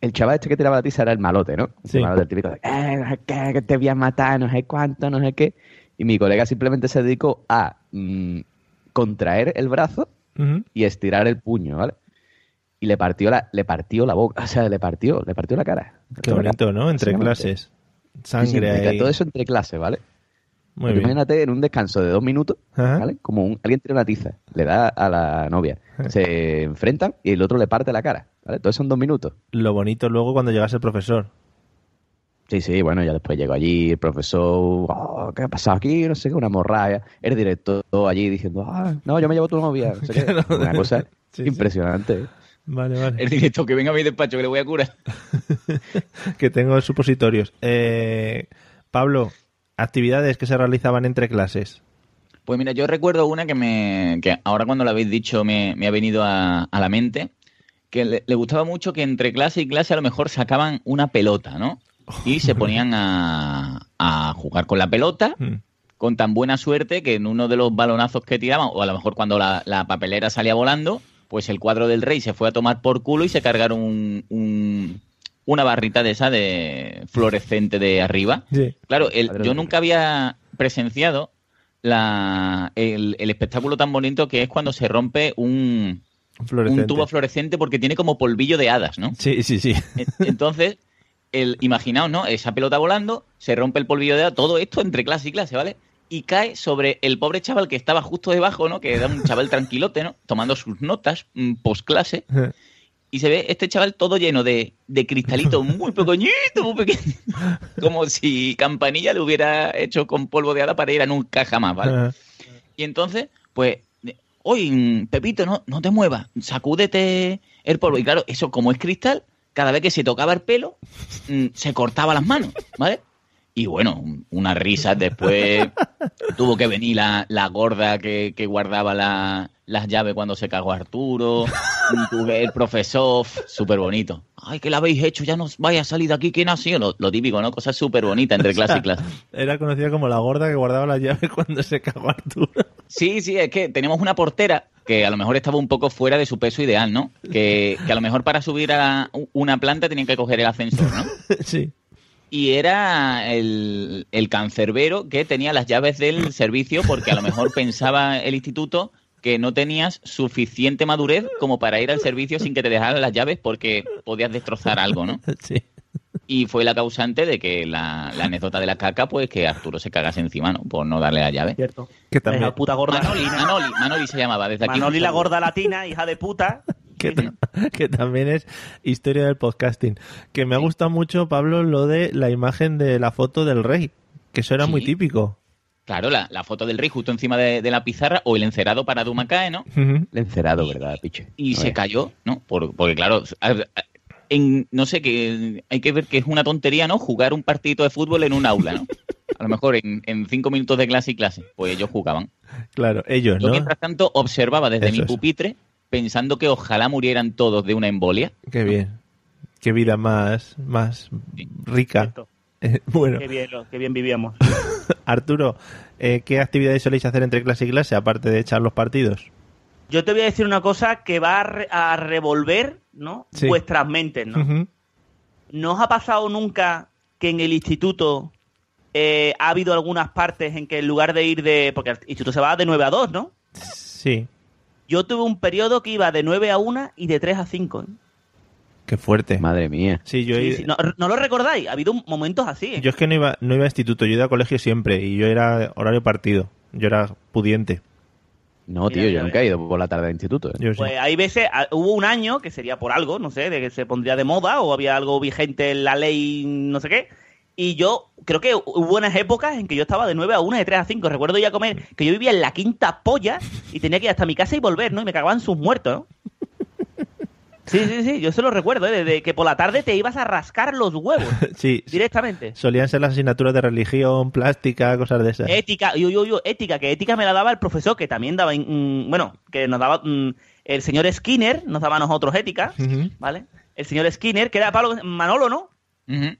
El chaval este que tiraba la tiza era el malote, ¿no? Sí. El malote, el típico de, "Eh, no sé qué, que te voy a matar, no sé cuánto, no sé qué. Y mi colega simplemente se dedicó a mm, contraer el brazo y estirar el puño, ¿vale? Y le partió la, le partió la boca, o sea, le partió, le partió la cara. Qué bonito, ¿no? Entre clases. Sí, sí, Sangre ahí. Todo eso entre clases, ¿vale? Muy bien. Imagínate en un descanso de dos minutos, Ajá. ¿vale? Como un- alguien tiene una tiza, le da a la novia, Ajá. se enfrentan y el otro le parte la cara, ¿vale? Todo eso en dos minutos. Lo bonito luego cuando llegase el profesor. Sí, sí, bueno, ya después llegó allí el profesor, "Oh, ¿qué ha pasado aquí? No sé qué, una morralla. El director allí diciendo, ah, no, yo me llevo a tu novia. No sé qué. Claro. Una cosa Sí, sí. Vale, vale. El directo que venga a mi despacho que le voy a curar. que tengo supositorios. Eh, Pablo, actividades que se realizaban entre clases. Pues mira, yo recuerdo una que me que ahora cuando lo habéis dicho me, me ha venido a, a la mente, que le, le gustaba mucho que entre clase y clase a lo mejor sacaban una pelota, ¿no? Y se ponían a, a jugar con la pelota, Mm. con tan buena suerte que en uno de los balonazos que tiraban, o a lo mejor cuando la, la papelera salía volando, pues el cuadro del rey se fue a tomar por culo y se cargaron un- un- una barrita de esa de fluorescente de arriba. Sí. Claro, el- yo nunca había presenciado la, el, el espectáculo tan bonito que es cuando se rompe un, un tubo fluorescente porque tiene como polvillo de hadas, ¿no? Sí, sí, sí. En- Entonces, el, imaginaos, ¿no? Esa pelota volando, se rompe el polvillo de hadas, todo esto entre clase y clase, ¿vale? Y cae sobre el pobre chaval que estaba justo debajo, ¿no? Que era un chaval tranquilote, ¿no? Tomando sus notas mm, post-clase. Y se ve este chaval todo lleno de, de cristalitos muy pequeñitos, muy pequeñitos. Como si Campanilla lo hubiera hecho con polvo de hada para ir a nunca jamás, ¿vale? Y entonces, pues, oye, Pepito, no, no te muevas, sacúdete el polvo. Y claro, eso como es cristal, cada vez que se tocaba el pelo, mm, se cortaba las manos, ¿vale? Y bueno, una risa. Después tuvo que venir la, la gorda que, que guardaba la- las llaves cuando se cagó Arturo. Tuve el profesor, súper bonito. Ay, que la habéis hecho, ya no vaya a salir de aquí, ¿quién ha sido? Lo, lo típico, ¿no? Cosas súper bonitas entre clase y clase. Era conocida como la gorda que guardaba las llaves cuando se cagó Arturo. Sí, sí, es que tenemos una portera que a lo mejor estaba un poco fuera de su peso ideal, ¿no? Que, que a lo mejor para subir a una planta tenían que coger el ascensor, ¿no? sí. Y era el, el cancerbero que tenía las llaves del servicio porque a lo mejor pensaba el instituto que no tenías suficiente madurez como para ir al servicio sin que te dejaran las llaves porque podías destrozar algo, ¿no? Sí. Y fue la causante de que la, la anécdota de la caca, pues que Arturo se cagase encima, ¿no? Por no darle la llave. Cierto. Que también, Esa puta gorda. Manoli, Manoli, Manoli se llamaba desde aquí. Manoli la gorda latina, hija de puta. Que, ta- que también es historia del podcasting. Que me ha gustado mucho, Pablo, lo de la imagen de la foto del rey. Que eso era Sí. muy típico. Claro, la, la foto del rey justo encima de, de la pizarra o el encerado para Dumacae, ¿no? El encerado, ¿verdad, piche? Y se cayó, ¿no? Por- porque claro, en, no sé, que hay que ver que es una tontería, ¿no? Jugar un partidito de fútbol en un aula, ¿no? A lo mejor en, en cinco minutos de clase y clase, pues ellos jugaban. Claro, ellos, Yo, ¿no? mientras tanto, observaba desde Eso mi es. pupitre pensando que ojalá murieran todos de una embolia. Qué bien. Qué vida más, más rica. Eh, bueno, Qué bien, qué bien vivíamos. Arturo, eh, ¿qué actividades soléis hacer entre clase y clase aparte de echar los partidos? Yo te voy a decir una cosa que va a, re- a revolver, ¿no? Sí. Vuestras mentes, ¿no? ¿No os ha pasado nunca que en el instituto eh, ha habido algunas partes en que en lugar de ir de... Porque el instituto se va de 9 a 2, ¿no? Sí. Yo tuve un periodo que iba de 9 a 1 y de 3 a 5. ¿eh? Qué fuerte. Madre mía. Sí, yo, Sí, he- sí. No, ¿no lo recordáis? Ha habido momentos así. ¿eh? yo es que no iba, no iba a instituto, yo iba a colegio siempre y yo era horario partido. Yo era pudiente. No, tío, mira, yo nunca he ido por la tarde al instituto. ¿eh? Sí. Pues hay veces, ah, hubo un año que sería por algo, no sé, de que se pondría de moda o había algo vigente en la ley, no sé qué. Y yo creo que hubo unas épocas en que yo estaba de 9 a 1, de 3 a 5. Recuerdo ir a comer, que yo vivía en la quinta polla y tenía que ir hasta mi casa y volver, ¿no? Y me cagaban sus muertos, ¿no? Sí, sí, sí, yo se lo recuerdo, ¿eh? De que por la tarde te ibas a rascar los huevos Sí, directamente. solían ser las asignaturas de religión, plástica, cosas de esas. Ética, yo, yo, yo, ética, que ética me la daba el profesor, que también daba, mm, bueno, que nos daba mm, el señor Skinner, nos daba a nosotros ética. ¿vale? El señor Skinner, que era Pablo, Manolo, ¿no?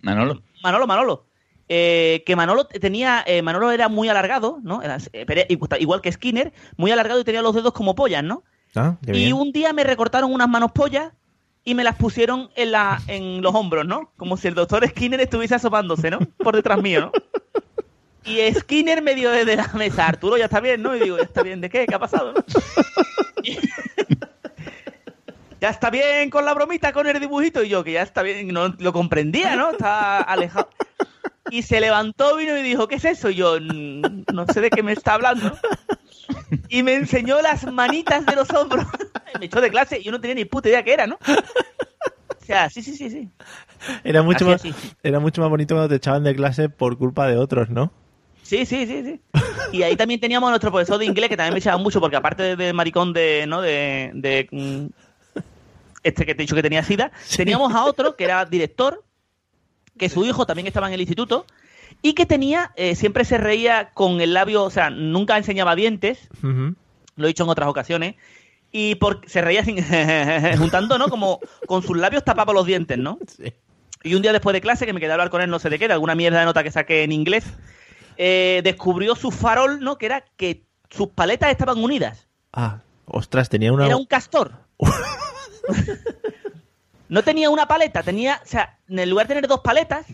Manolo. Manolo, Manolo. Eh, que Manolo tenía, eh, Manolo era muy alargado, ¿no? Era, eh, igual que Skinner, muy alargado y tenía los dedos como pollas, ¿no? Ah, Y bien. un día me recortaron unas manos pollas y me las pusieron en, la, en los hombros, ¿no? Como si el doctor Skinner estuviese asopándose, ¿no? Por detrás mío, ¿no? Y Skinner me dio desde la mesa, Arturo, ya está bien, ¿no? Y digo, ¿ya está bien de qué? ¿Qué ha pasado? no? ya está bien con la bromita, con el dibujito. Y yo, que ya está bien, no lo comprendía, ¿no? Estaba alejado. Y se levantó, vino y dijo, ¿qué es eso? Y yo, "Mm, no sé de qué me está hablando. Y me enseñó las manitas de los hombros. me echó de clase y yo no tenía ni puta idea qué era, ¿no? O sea, sí, sí, sí, sí. Era mucho, así, más, así. era mucho más bonito cuando te echaban de clase por culpa de otros, ¿no? Sí, sí, sí, sí. Y ahí también teníamos a nuestro profesor de inglés que también me echaba mucho porque aparte de, de maricón de, ¿no? De, de, mm, este que te he dicho que tenía sida, teníamos a otro que era director, que su hijo también estaba en el instituto y que tenía, eh, siempre se reía con el labio, o sea, nunca enseñaba dientes, lo he dicho en otras ocasiones, y por, se reía sin, juntando, ¿no? Como con sus labios tapaba los dientes, ¿no? Y un día después de clase, que me quedé a hablar con él, no sé de qué, de alguna mierda de nota que saqué en inglés, eh, descubrió su farol, ¿no? Que era que sus paletas estaban unidas. Ah, ostras, tenía una... Era un castor. no tenía una paleta, tenía, o sea, en lugar de tener dos paletas,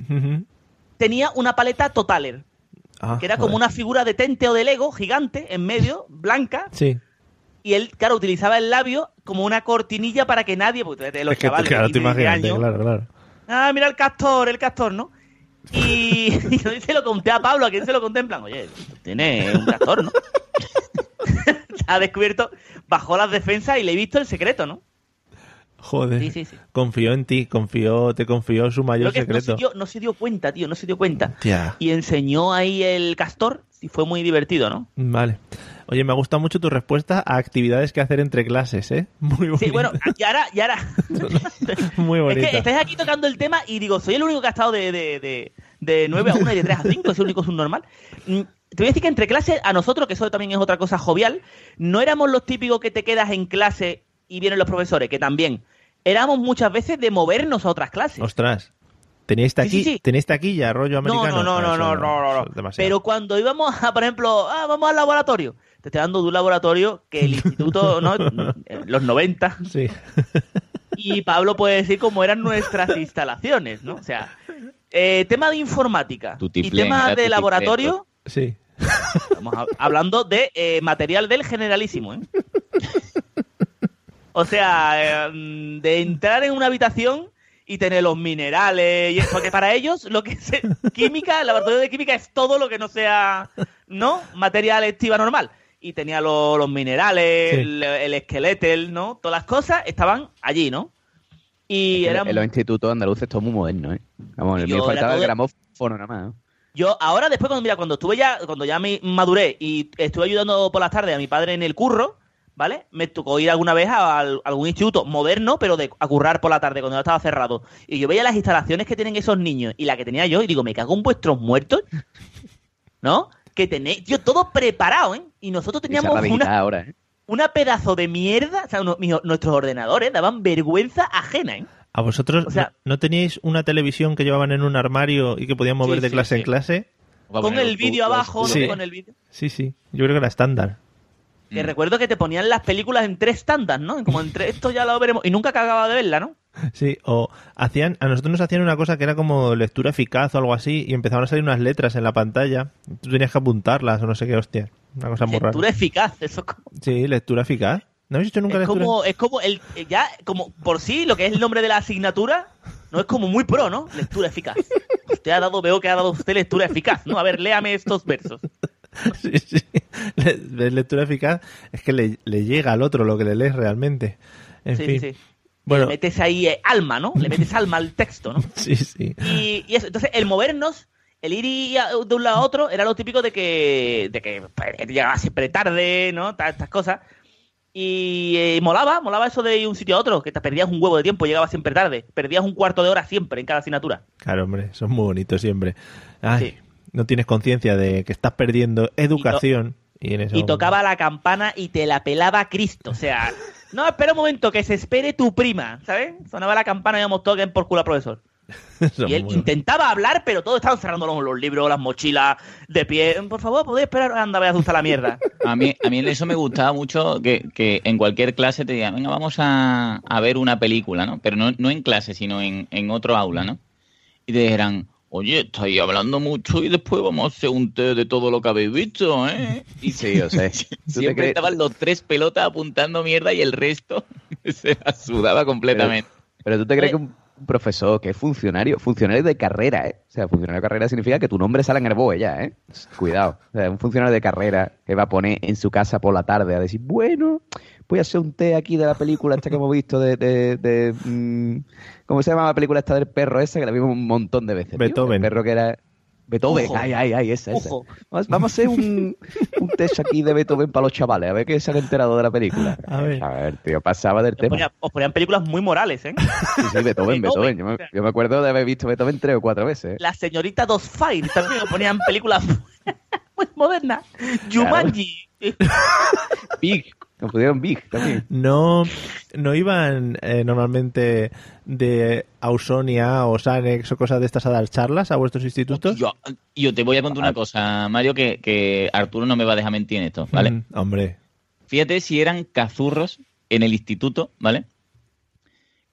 tenía una paleta totaler, Ah, que era como una figura de tente o de Lego gigante en medio, blanca, Sí. y él, claro, utilizaba el labio como una cortinilla para que nadie, porque los Es que, chavales de claro, te 15, 16 imaginas, claro, claro. ah, mira el castor, el castor, ¿no? Y, y yo se lo conté a Pablo, a quien se lo conté en plan, oye, tiene un castor, ¿no? Ha descubierto, bajó las defensas y le he visto el secreto, ¿no? Joder. Sí, sí, sí. Confió en ti, confió, te confió su mayor no se, secreto. dio, no se dio cuenta, tío, no se dio cuenta. Tía. Y enseñó ahí el castor y fue muy divertido, ¿no? Vale. Oye, me ha gustado mucho tu respuesta a actividades que hacer entre clases, ¿eh? Muy bonita. Sí, bueno, y ahora, y ahora. Muy Es bonita. que estáis aquí tocando el tema y digo, soy el único que ha estado de, de, de, de 9 a 1 y de 3 a 5, es el único subnormal. Mm, Te voy a decir que entre clases, a nosotros, que eso también es otra cosa jovial, no éramos los típicos que te quedas en clase y vienen los profesores, que también. Éramos muchas veces de movernos a otras clases. Ostras. ¿Teníais, taqui... Sí, sí, sí. ¿Teníais taquilla, rollo No, americano? no, no, Ah, no, no, no, no, no. Pero cuando íbamos a, por ejemplo, ah, vamos al laboratorio, te estoy dando de un laboratorio que el instituto, ¿no? Los 90, Sí. y Pablo puede decir cómo eran nuestras instalaciones, ¿no? O sea, eh, tema de informática y tema era de laboratorio, Sí. estamos hab- hablando de eh, material del generalísimo, ¿eh? O sea, eh, de entrar en una habitación y tener los minerales, y porque para ellos lo que es química, el laboratorio de química es todo lo que no sea, ¿no? Material activa normal. Y tenía lo- los minerales, Sí. el, el esqueleto, ¿no? Todas las cosas estaban allí, ¿no? Y eran En los institutos andaluces todo muy moderno, ¿eh? Vamos, el mío faltaba el gramófono nada más. ¿no? Yo ahora después cuando mira cuando estuve ya cuando ya me maduré y estuve ayudando por las tardes a mi padre en el curro, ¿vale? Me tocó ir alguna vez a, al- algún instituto moderno, pero de a currar por la tarde cuando ya estaba cerrado. Y yo veía las instalaciones que tienen esos niños y la que tenía yo y digo, me cago en vuestros muertos. ¿No? Que tenéis, tío, todo preparado, ¿eh? Y nosotros teníamos una, ahora, ¿eh? una pedazo de mierda, o sea, uno- nuestros ordenadores daban vergüenza ajena, ¿eh? ¿A vosotros O sea- no, no teníais una televisión que llevaban en un armario y que podían mover Sí, de clase sí. en clase? Con el vídeo abajo, ¿no? Sí. Con el vídeo. Sí, sí. Yo creo que era estándar. Que recuerdo que te ponían las películas en tres tandas, ¿no? Como entre esto ya lo veremos. Y nunca cagaba de verla, ¿no? Sí, o hacían, a nosotros nos hacían una cosa que era como lectura eficaz o algo así y empezaban a salir unas letras en la pantalla. Tú tenías que apuntarlas o no sé qué hostia. Una cosa muy rara. Lectura eficaz, eso. Sí, lectura eficaz. ¿No habéis hecho nunca Es lectura? como, es como el, eh, ya, como por sí, lo que es el nombre de la asignatura, no es como muy pro, ¿no? Lectura eficaz. Usted ha dado, veo que ha dado usted lectura eficaz, ¿no? A ver, léame estos versos. Sí, sí. De lectura eficaz es que le, le llega al otro lo que le lees realmente. En sí, fin. sí, sí. Bueno, Le metes ahí eh, alma, ¿no? Le metes alma al texto, ¿no? sí, sí. Y, y eso, entonces, el movernos, el ir y a- de un lado a otro, era lo típico de que, de que pues, llegaba siempre tarde, ¿no? Ta- Estas cosas. Y eh, molaba, molaba eso de ir un sitio a otro, que te perdías un huevo de tiempo, llegabas siempre tarde. Perdías un cuarto de hora siempre en cada asignatura. Claro, hombre, son muy bonitos siempre. Ay, Sí. no tienes conciencia de que estás perdiendo educación. Y, en eso... Y tocaba la campana y te la pelaba Cristo. O sea, no, espera un momento, que se espere tu prima, ¿sabes? Sonaba la campana y íbamos todos que en por culo al profesor. Y él intentaba hablar, pero todos estaban cerrando los, los libros, las mochilas, de pie. Por favor, ¿podéis esperar? Anda, vaya a asustar la mierda. A mí, a mí en eso me gustaba mucho que, que en cualquier clase te digan, venga, vamos a, a ver una película, ¿no? Pero no, no en clase, sino en, en otro aula, ¿no? Y te dijeran, oye, estáis hablando mucho y después vamos a hacer un té de todo lo que habéis visto, ¿eh? Y Sí, yo sé. ¿Tú te siempre crees- estaban los tres pelotas apuntando mierda y el resto se la sudaba completamente. Pero tú te crees que un profesor que es funcionario, funcionario de carrera, ¿eh? O sea, funcionario de carrera significa que tu nombre sale en el BOE ya, ¿eh? Cuidado. O sea, un funcionario de carrera que va a poner en su casa por la tarde a decir, bueno, voy a hacer un té aquí de la película esta que hemos visto de... de, de, mm, ¿Cómo se llama la película esta del perro esa? Que la vimos un montón de veces. tío. Beethoven. El perro que era... Beethoven, Ojo. ay, ay, ay, esa, esa. Vamos, vamos a hacer un, un test aquí de Beethoven para los chavales, a ver qué se han enterado de la película. A ver. a ver tío, pasaba del Os, tema. ponía- os ponían películas muy morales, ¿eh? Sí, sí, Beethoven, Beethoven. Yo me, yo me acuerdo de haber visto Beethoven tres o cuatro veces. ¿eh? La señorita Dos Fire también os ponían películas muy modernas. Jumanji. Big. Nos pusieron Big también. No, no iban eh, normalmente de Ausonia o Sanex o cosas de estas a dar charlas a vuestros institutos. Yo, yo te voy a contar una cosa, Mario, que, que Arturo no me va a dejar mentir en esto, ¿vale? Mm, hombre, Fíjate si eran cazurros en el instituto, ¿vale?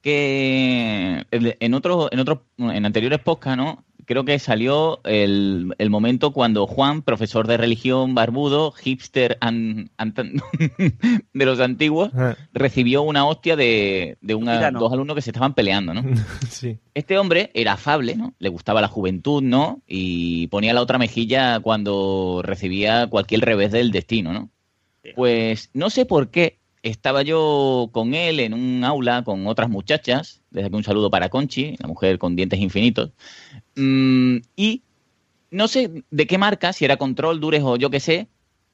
Que en otros, en otros, en anteriores podcasts, ¿no? Creo que salió el, el momento cuando Juan, profesor de religión barbudo, hipster an- an- de los antiguos, recibió una hostia de, de una- dos alumnos que se estaban peleando, ¿no? sí. Este hombre era afable, ¿no? Le gustaba la juventud, ¿no? Y ponía la otra mejilla cuando recibía cualquier revés del destino, ¿no? Pues no sé por qué estaba yo con él en un aula con otras muchachas, desde aquí un saludo para Conchi, la mujer con dientes infinitos, Mm, y no sé de qué marca, si era Control, Dures o yo qué sé,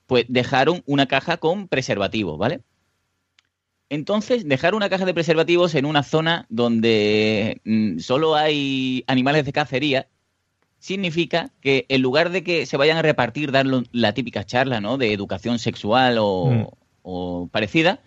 pues dejaron una caja con preservativos, ¿vale? Entonces, dejar una caja de preservativos en una zona donde mm, solo hay animales de cacería significa que en lugar de que se vayan a repartir, dar la típica charla ¿no? de educación sexual o, Mm. O parecida,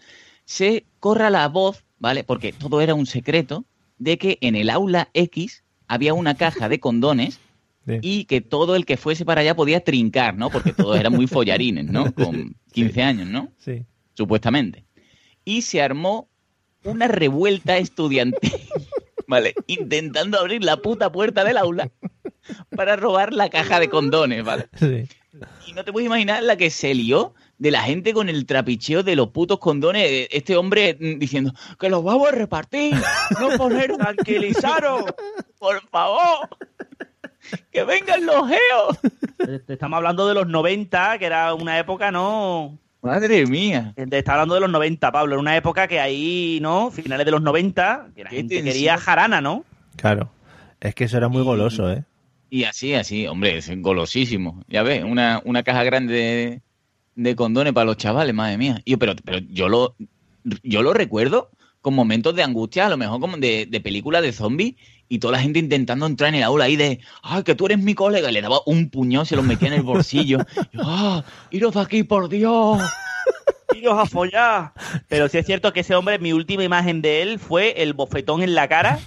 se corra la voz, ¿vale? Porque todo era un secreto, de que en el aula X había una caja de condones Sí. y que todo el que fuese para allá podía trincar, ¿no? Porque todos eran muy follarines, ¿no? Con 15 años, ¿no? Sí. supuestamente. Y se armó una revuelta estudiantil, ¿vale? Intentando abrir la puta puerta del aula para robar la caja de condones, ¿vale? Sí. Y no te puedes imaginar la que se lió de la gente con el trapicheo de los putos condones. Eh, Este hombre mm, diciendo que los vamos a repartir, no poner tranquilizaros, por favor. Que vengan los geos. Te Estamos hablando de los 90, que era una época, ¿no? Madre mía. Te está hablando de los 90, Pablo. Era una época que ahí, ¿no? Finales de los 90, que la Qué gente tensión. quería jarana, ¿no? Claro. Es que eso era muy Y- goloso, ¿eh? Y así, así, hombre, es golosísimo. Ya ves, una, una caja grande de, condones para los chavales, madre mía. Y yo, pero, pero yo lo yo lo recuerdo con momentos de angustia, a lo mejor como de, de película de zombies, y toda la gente intentando entrar en el aula ahí de, ay, que tú eres mi colega, y le daba un puñón, se lo metía en el bolsillo. Y, ah, iros de aquí, por Dios. Iros a follar. Pero sí es cierto que ese hombre, mi última imagen de él fue el bofetón en la cara.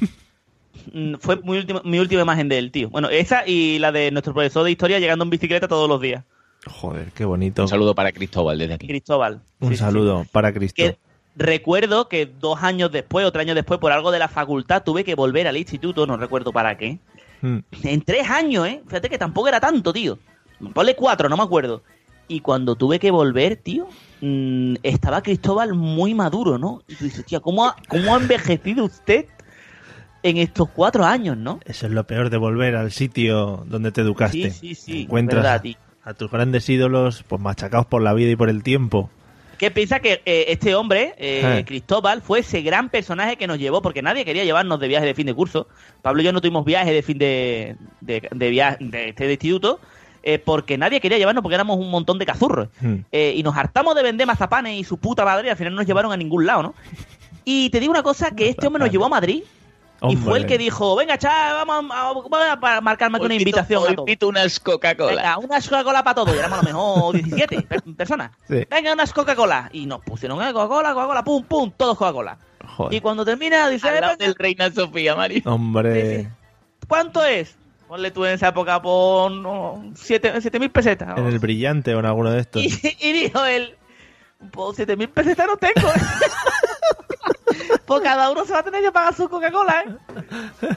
Mm, Fue mi última, mi última imagen de él, tío. Bueno, esa y la de nuestro profesor de historia llegando en bicicleta todos los días. Joder, qué bonito. Un saludo para Cristóbal desde aquí. Cristóbal. Un Sí, sí, sí. saludo para Cristo. Que recuerdo que dos años después o tres años después, por algo de la facultad, tuve que volver al instituto, no recuerdo para qué. Mm. En tres años, ¿eh? Fíjate que tampoco era tanto, tío. Ponle cuatro, no me acuerdo. Y cuando tuve que volver, tío, mm, estaba Cristóbal muy maduro, ¿no? Y tú dices, tío, ¿cómo ha, ¿cómo ha envejecido usted en estos cuatro años, no? Eso es lo peor de volver al sitio donde te educaste. Sí, sí, sí. Encuentras verdad, tío. A tus grandes ídolos pues machacados por la vida y por el tiempo. ¿Qué piensa que eh, este hombre, eh, Eh. Cristóbal, fue ese gran personaje que nos llevó? Porque nadie quería llevarnos de viaje de fin de curso. Pablo y yo no tuvimos viaje de fin de, de, de viaje de este instituto. eh, porque nadie quería llevarnos porque éramos un montón de cazurros. Hmm. Y nos hartamos de vender mazapanes y su puta madre y al final no nos llevaron a ningún lado, ¿no? Y te digo una cosa, que este hombre nos llevó a Madrid y fue el que dijo, venga, chaval, vamos a, vamos a marcarme una invitación Hoy a invito unas Coca-Cola. Venga, unas Coca-Cola para todos. Y éramos a lo mejor 17 per- personas. Sí. Venga, unas Coca-Cola. Y nos pusieron Coca-Cola, Coca-Cola, pum, pum, todos Coca-Cola. Y cuando termina, dice, Al lado "Venga, del Reina Sofía, Mario. Hombre, ¿cuánto es? Ponle tú en esa época por no, siete siete mil pesetas. en el brillante o en alguno de estos. y, y dijo él, pues siete mil pesetas no tengo. pues cada uno se va a tener que pagar su Coca-Cola, ¿eh?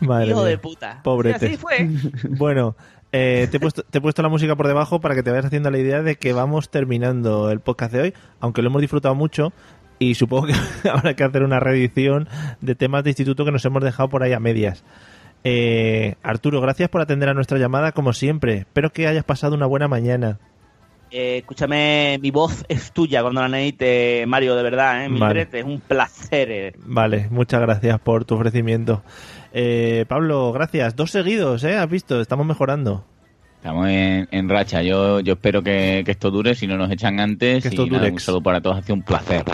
Madre Hijo mía. de puta. Pobrete. Y así fue. Bueno, eh, te, he puesto, te he puesto la música por debajo para que te vayas haciendo la idea de que vamos terminando el podcast de hoy, aunque lo hemos disfrutado mucho y supongo que habrá que hacer una reedición de temas de instituto que nos hemos dejado por ahí a medias. Eh, Arturo, gracias por atender a nuestra llamada como siempre. Espero que hayas pasado una buena mañana. Eh, escúchame, mi voz es tuya cuando la necesite, Mario, de verdad, ¿eh? Vale. es un placer. eh. Vale, muchas gracias por tu ofrecimiento. Eh, Pablo, gracias. Dos seguidos, ¿eh? Has visto, estamos mejorando. Estamos en, en racha. Yo, yo espero que, que esto dure, si no nos echan antes. Que esto y nada, dure. un saludo para todos, ha sido un placer.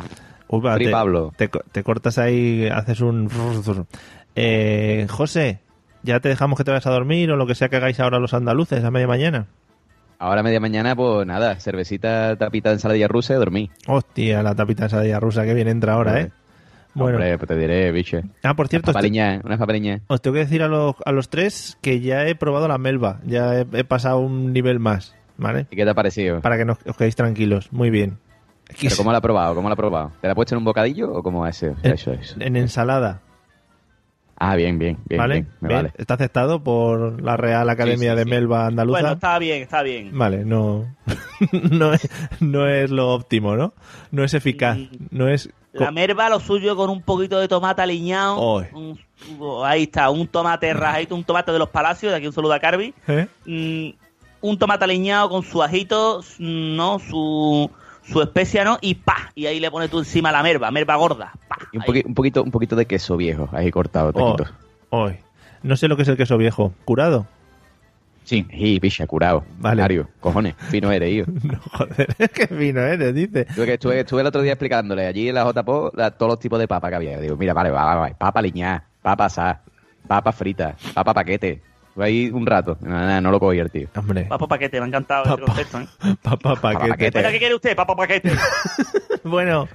Uy, va, te, Pablo. Te, co- te cortas ahí, haces un... Eh, José, ¿ya te dejamos que te vayas a dormir o lo que sea que hagáis ahora los andaluces a media mañana? Ahora media mañana, pues nada, cervecita, tapita de ensaladilla rusa y dormí. Hostia, la tapita de ensalada rusa, que bien entra ahora, ¿eh? Bueno, Hombre, pues te diré, biche. ah, por cierto, os te- Papaliña, una papaliña. os tengo que decir a los, a los tres que ya he probado la melva, ya he, he pasado un nivel más, ¿vale? ¿Y qué te ha parecido? Para que os quedéis tranquilos, muy bien. ¿Pero cómo la has probado? ¿Cómo la has probado? ¿Te la has puesto en un bocadillo o cómo eso? en, Eso es. en ensalada, Ah, bien, bien, bien. ¿vale? bien, me Bien, vale. Está aceptado por la Real Academia sí, de sí. Melva Andaluza. Bueno, está bien, está bien. Vale, no, no, es, no es lo óptimo, ¿no? No es eficaz, no es... La merva, lo suyo con un poquito de tomate aliñado. Un- ahí está, un tomate rajadito, un tomate de los palacios, de aquí un saludo a Carvi. ¿Eh? Mm, un tomate aliñado con su ajito, mm, ¿no? Su, su especia, ¿no? Y pa, y ahí le pones tú encima la merva, merva gorda. Pa, Y un, ahí. poqui- un poquito, un poquito de queso viejo, ahí cortado, Oh, hoy. No sé lo que es el queso viejo. ¿Curado? Sí. Y picha, curado. Vale. Mario, cojones, fino eres, tío. No, joder, qué fino eres, dice. Yo que estuve, estuve el otro día explicándole allí en la JPO la- todos los tipos de papa que había. Digo, mira, vale, va, va, va, papa liñá, papa asá, papa frita, papa paquete. Estuve ahí un rato. Nada, nada, no lo cogí el tío. Hombre, Papo paquete, me ha encantado ese Papa. concepto, ¿eh? papá paquete. ¿qué quiere usted, papo paquete? Bueno,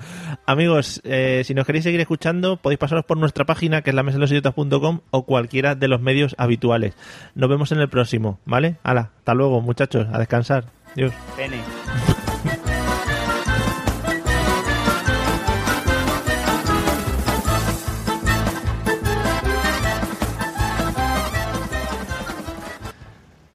amigos, eh, si nos queréis seguir escuchando, podéis pasaros por nuestra página, que es la mesadelosidiotas.com o cualquiera de los medios habituales. Nos vemos en el próximo, ¿vale? Hala, hasta luego, muchachos, a descansar. Adiós. Pene.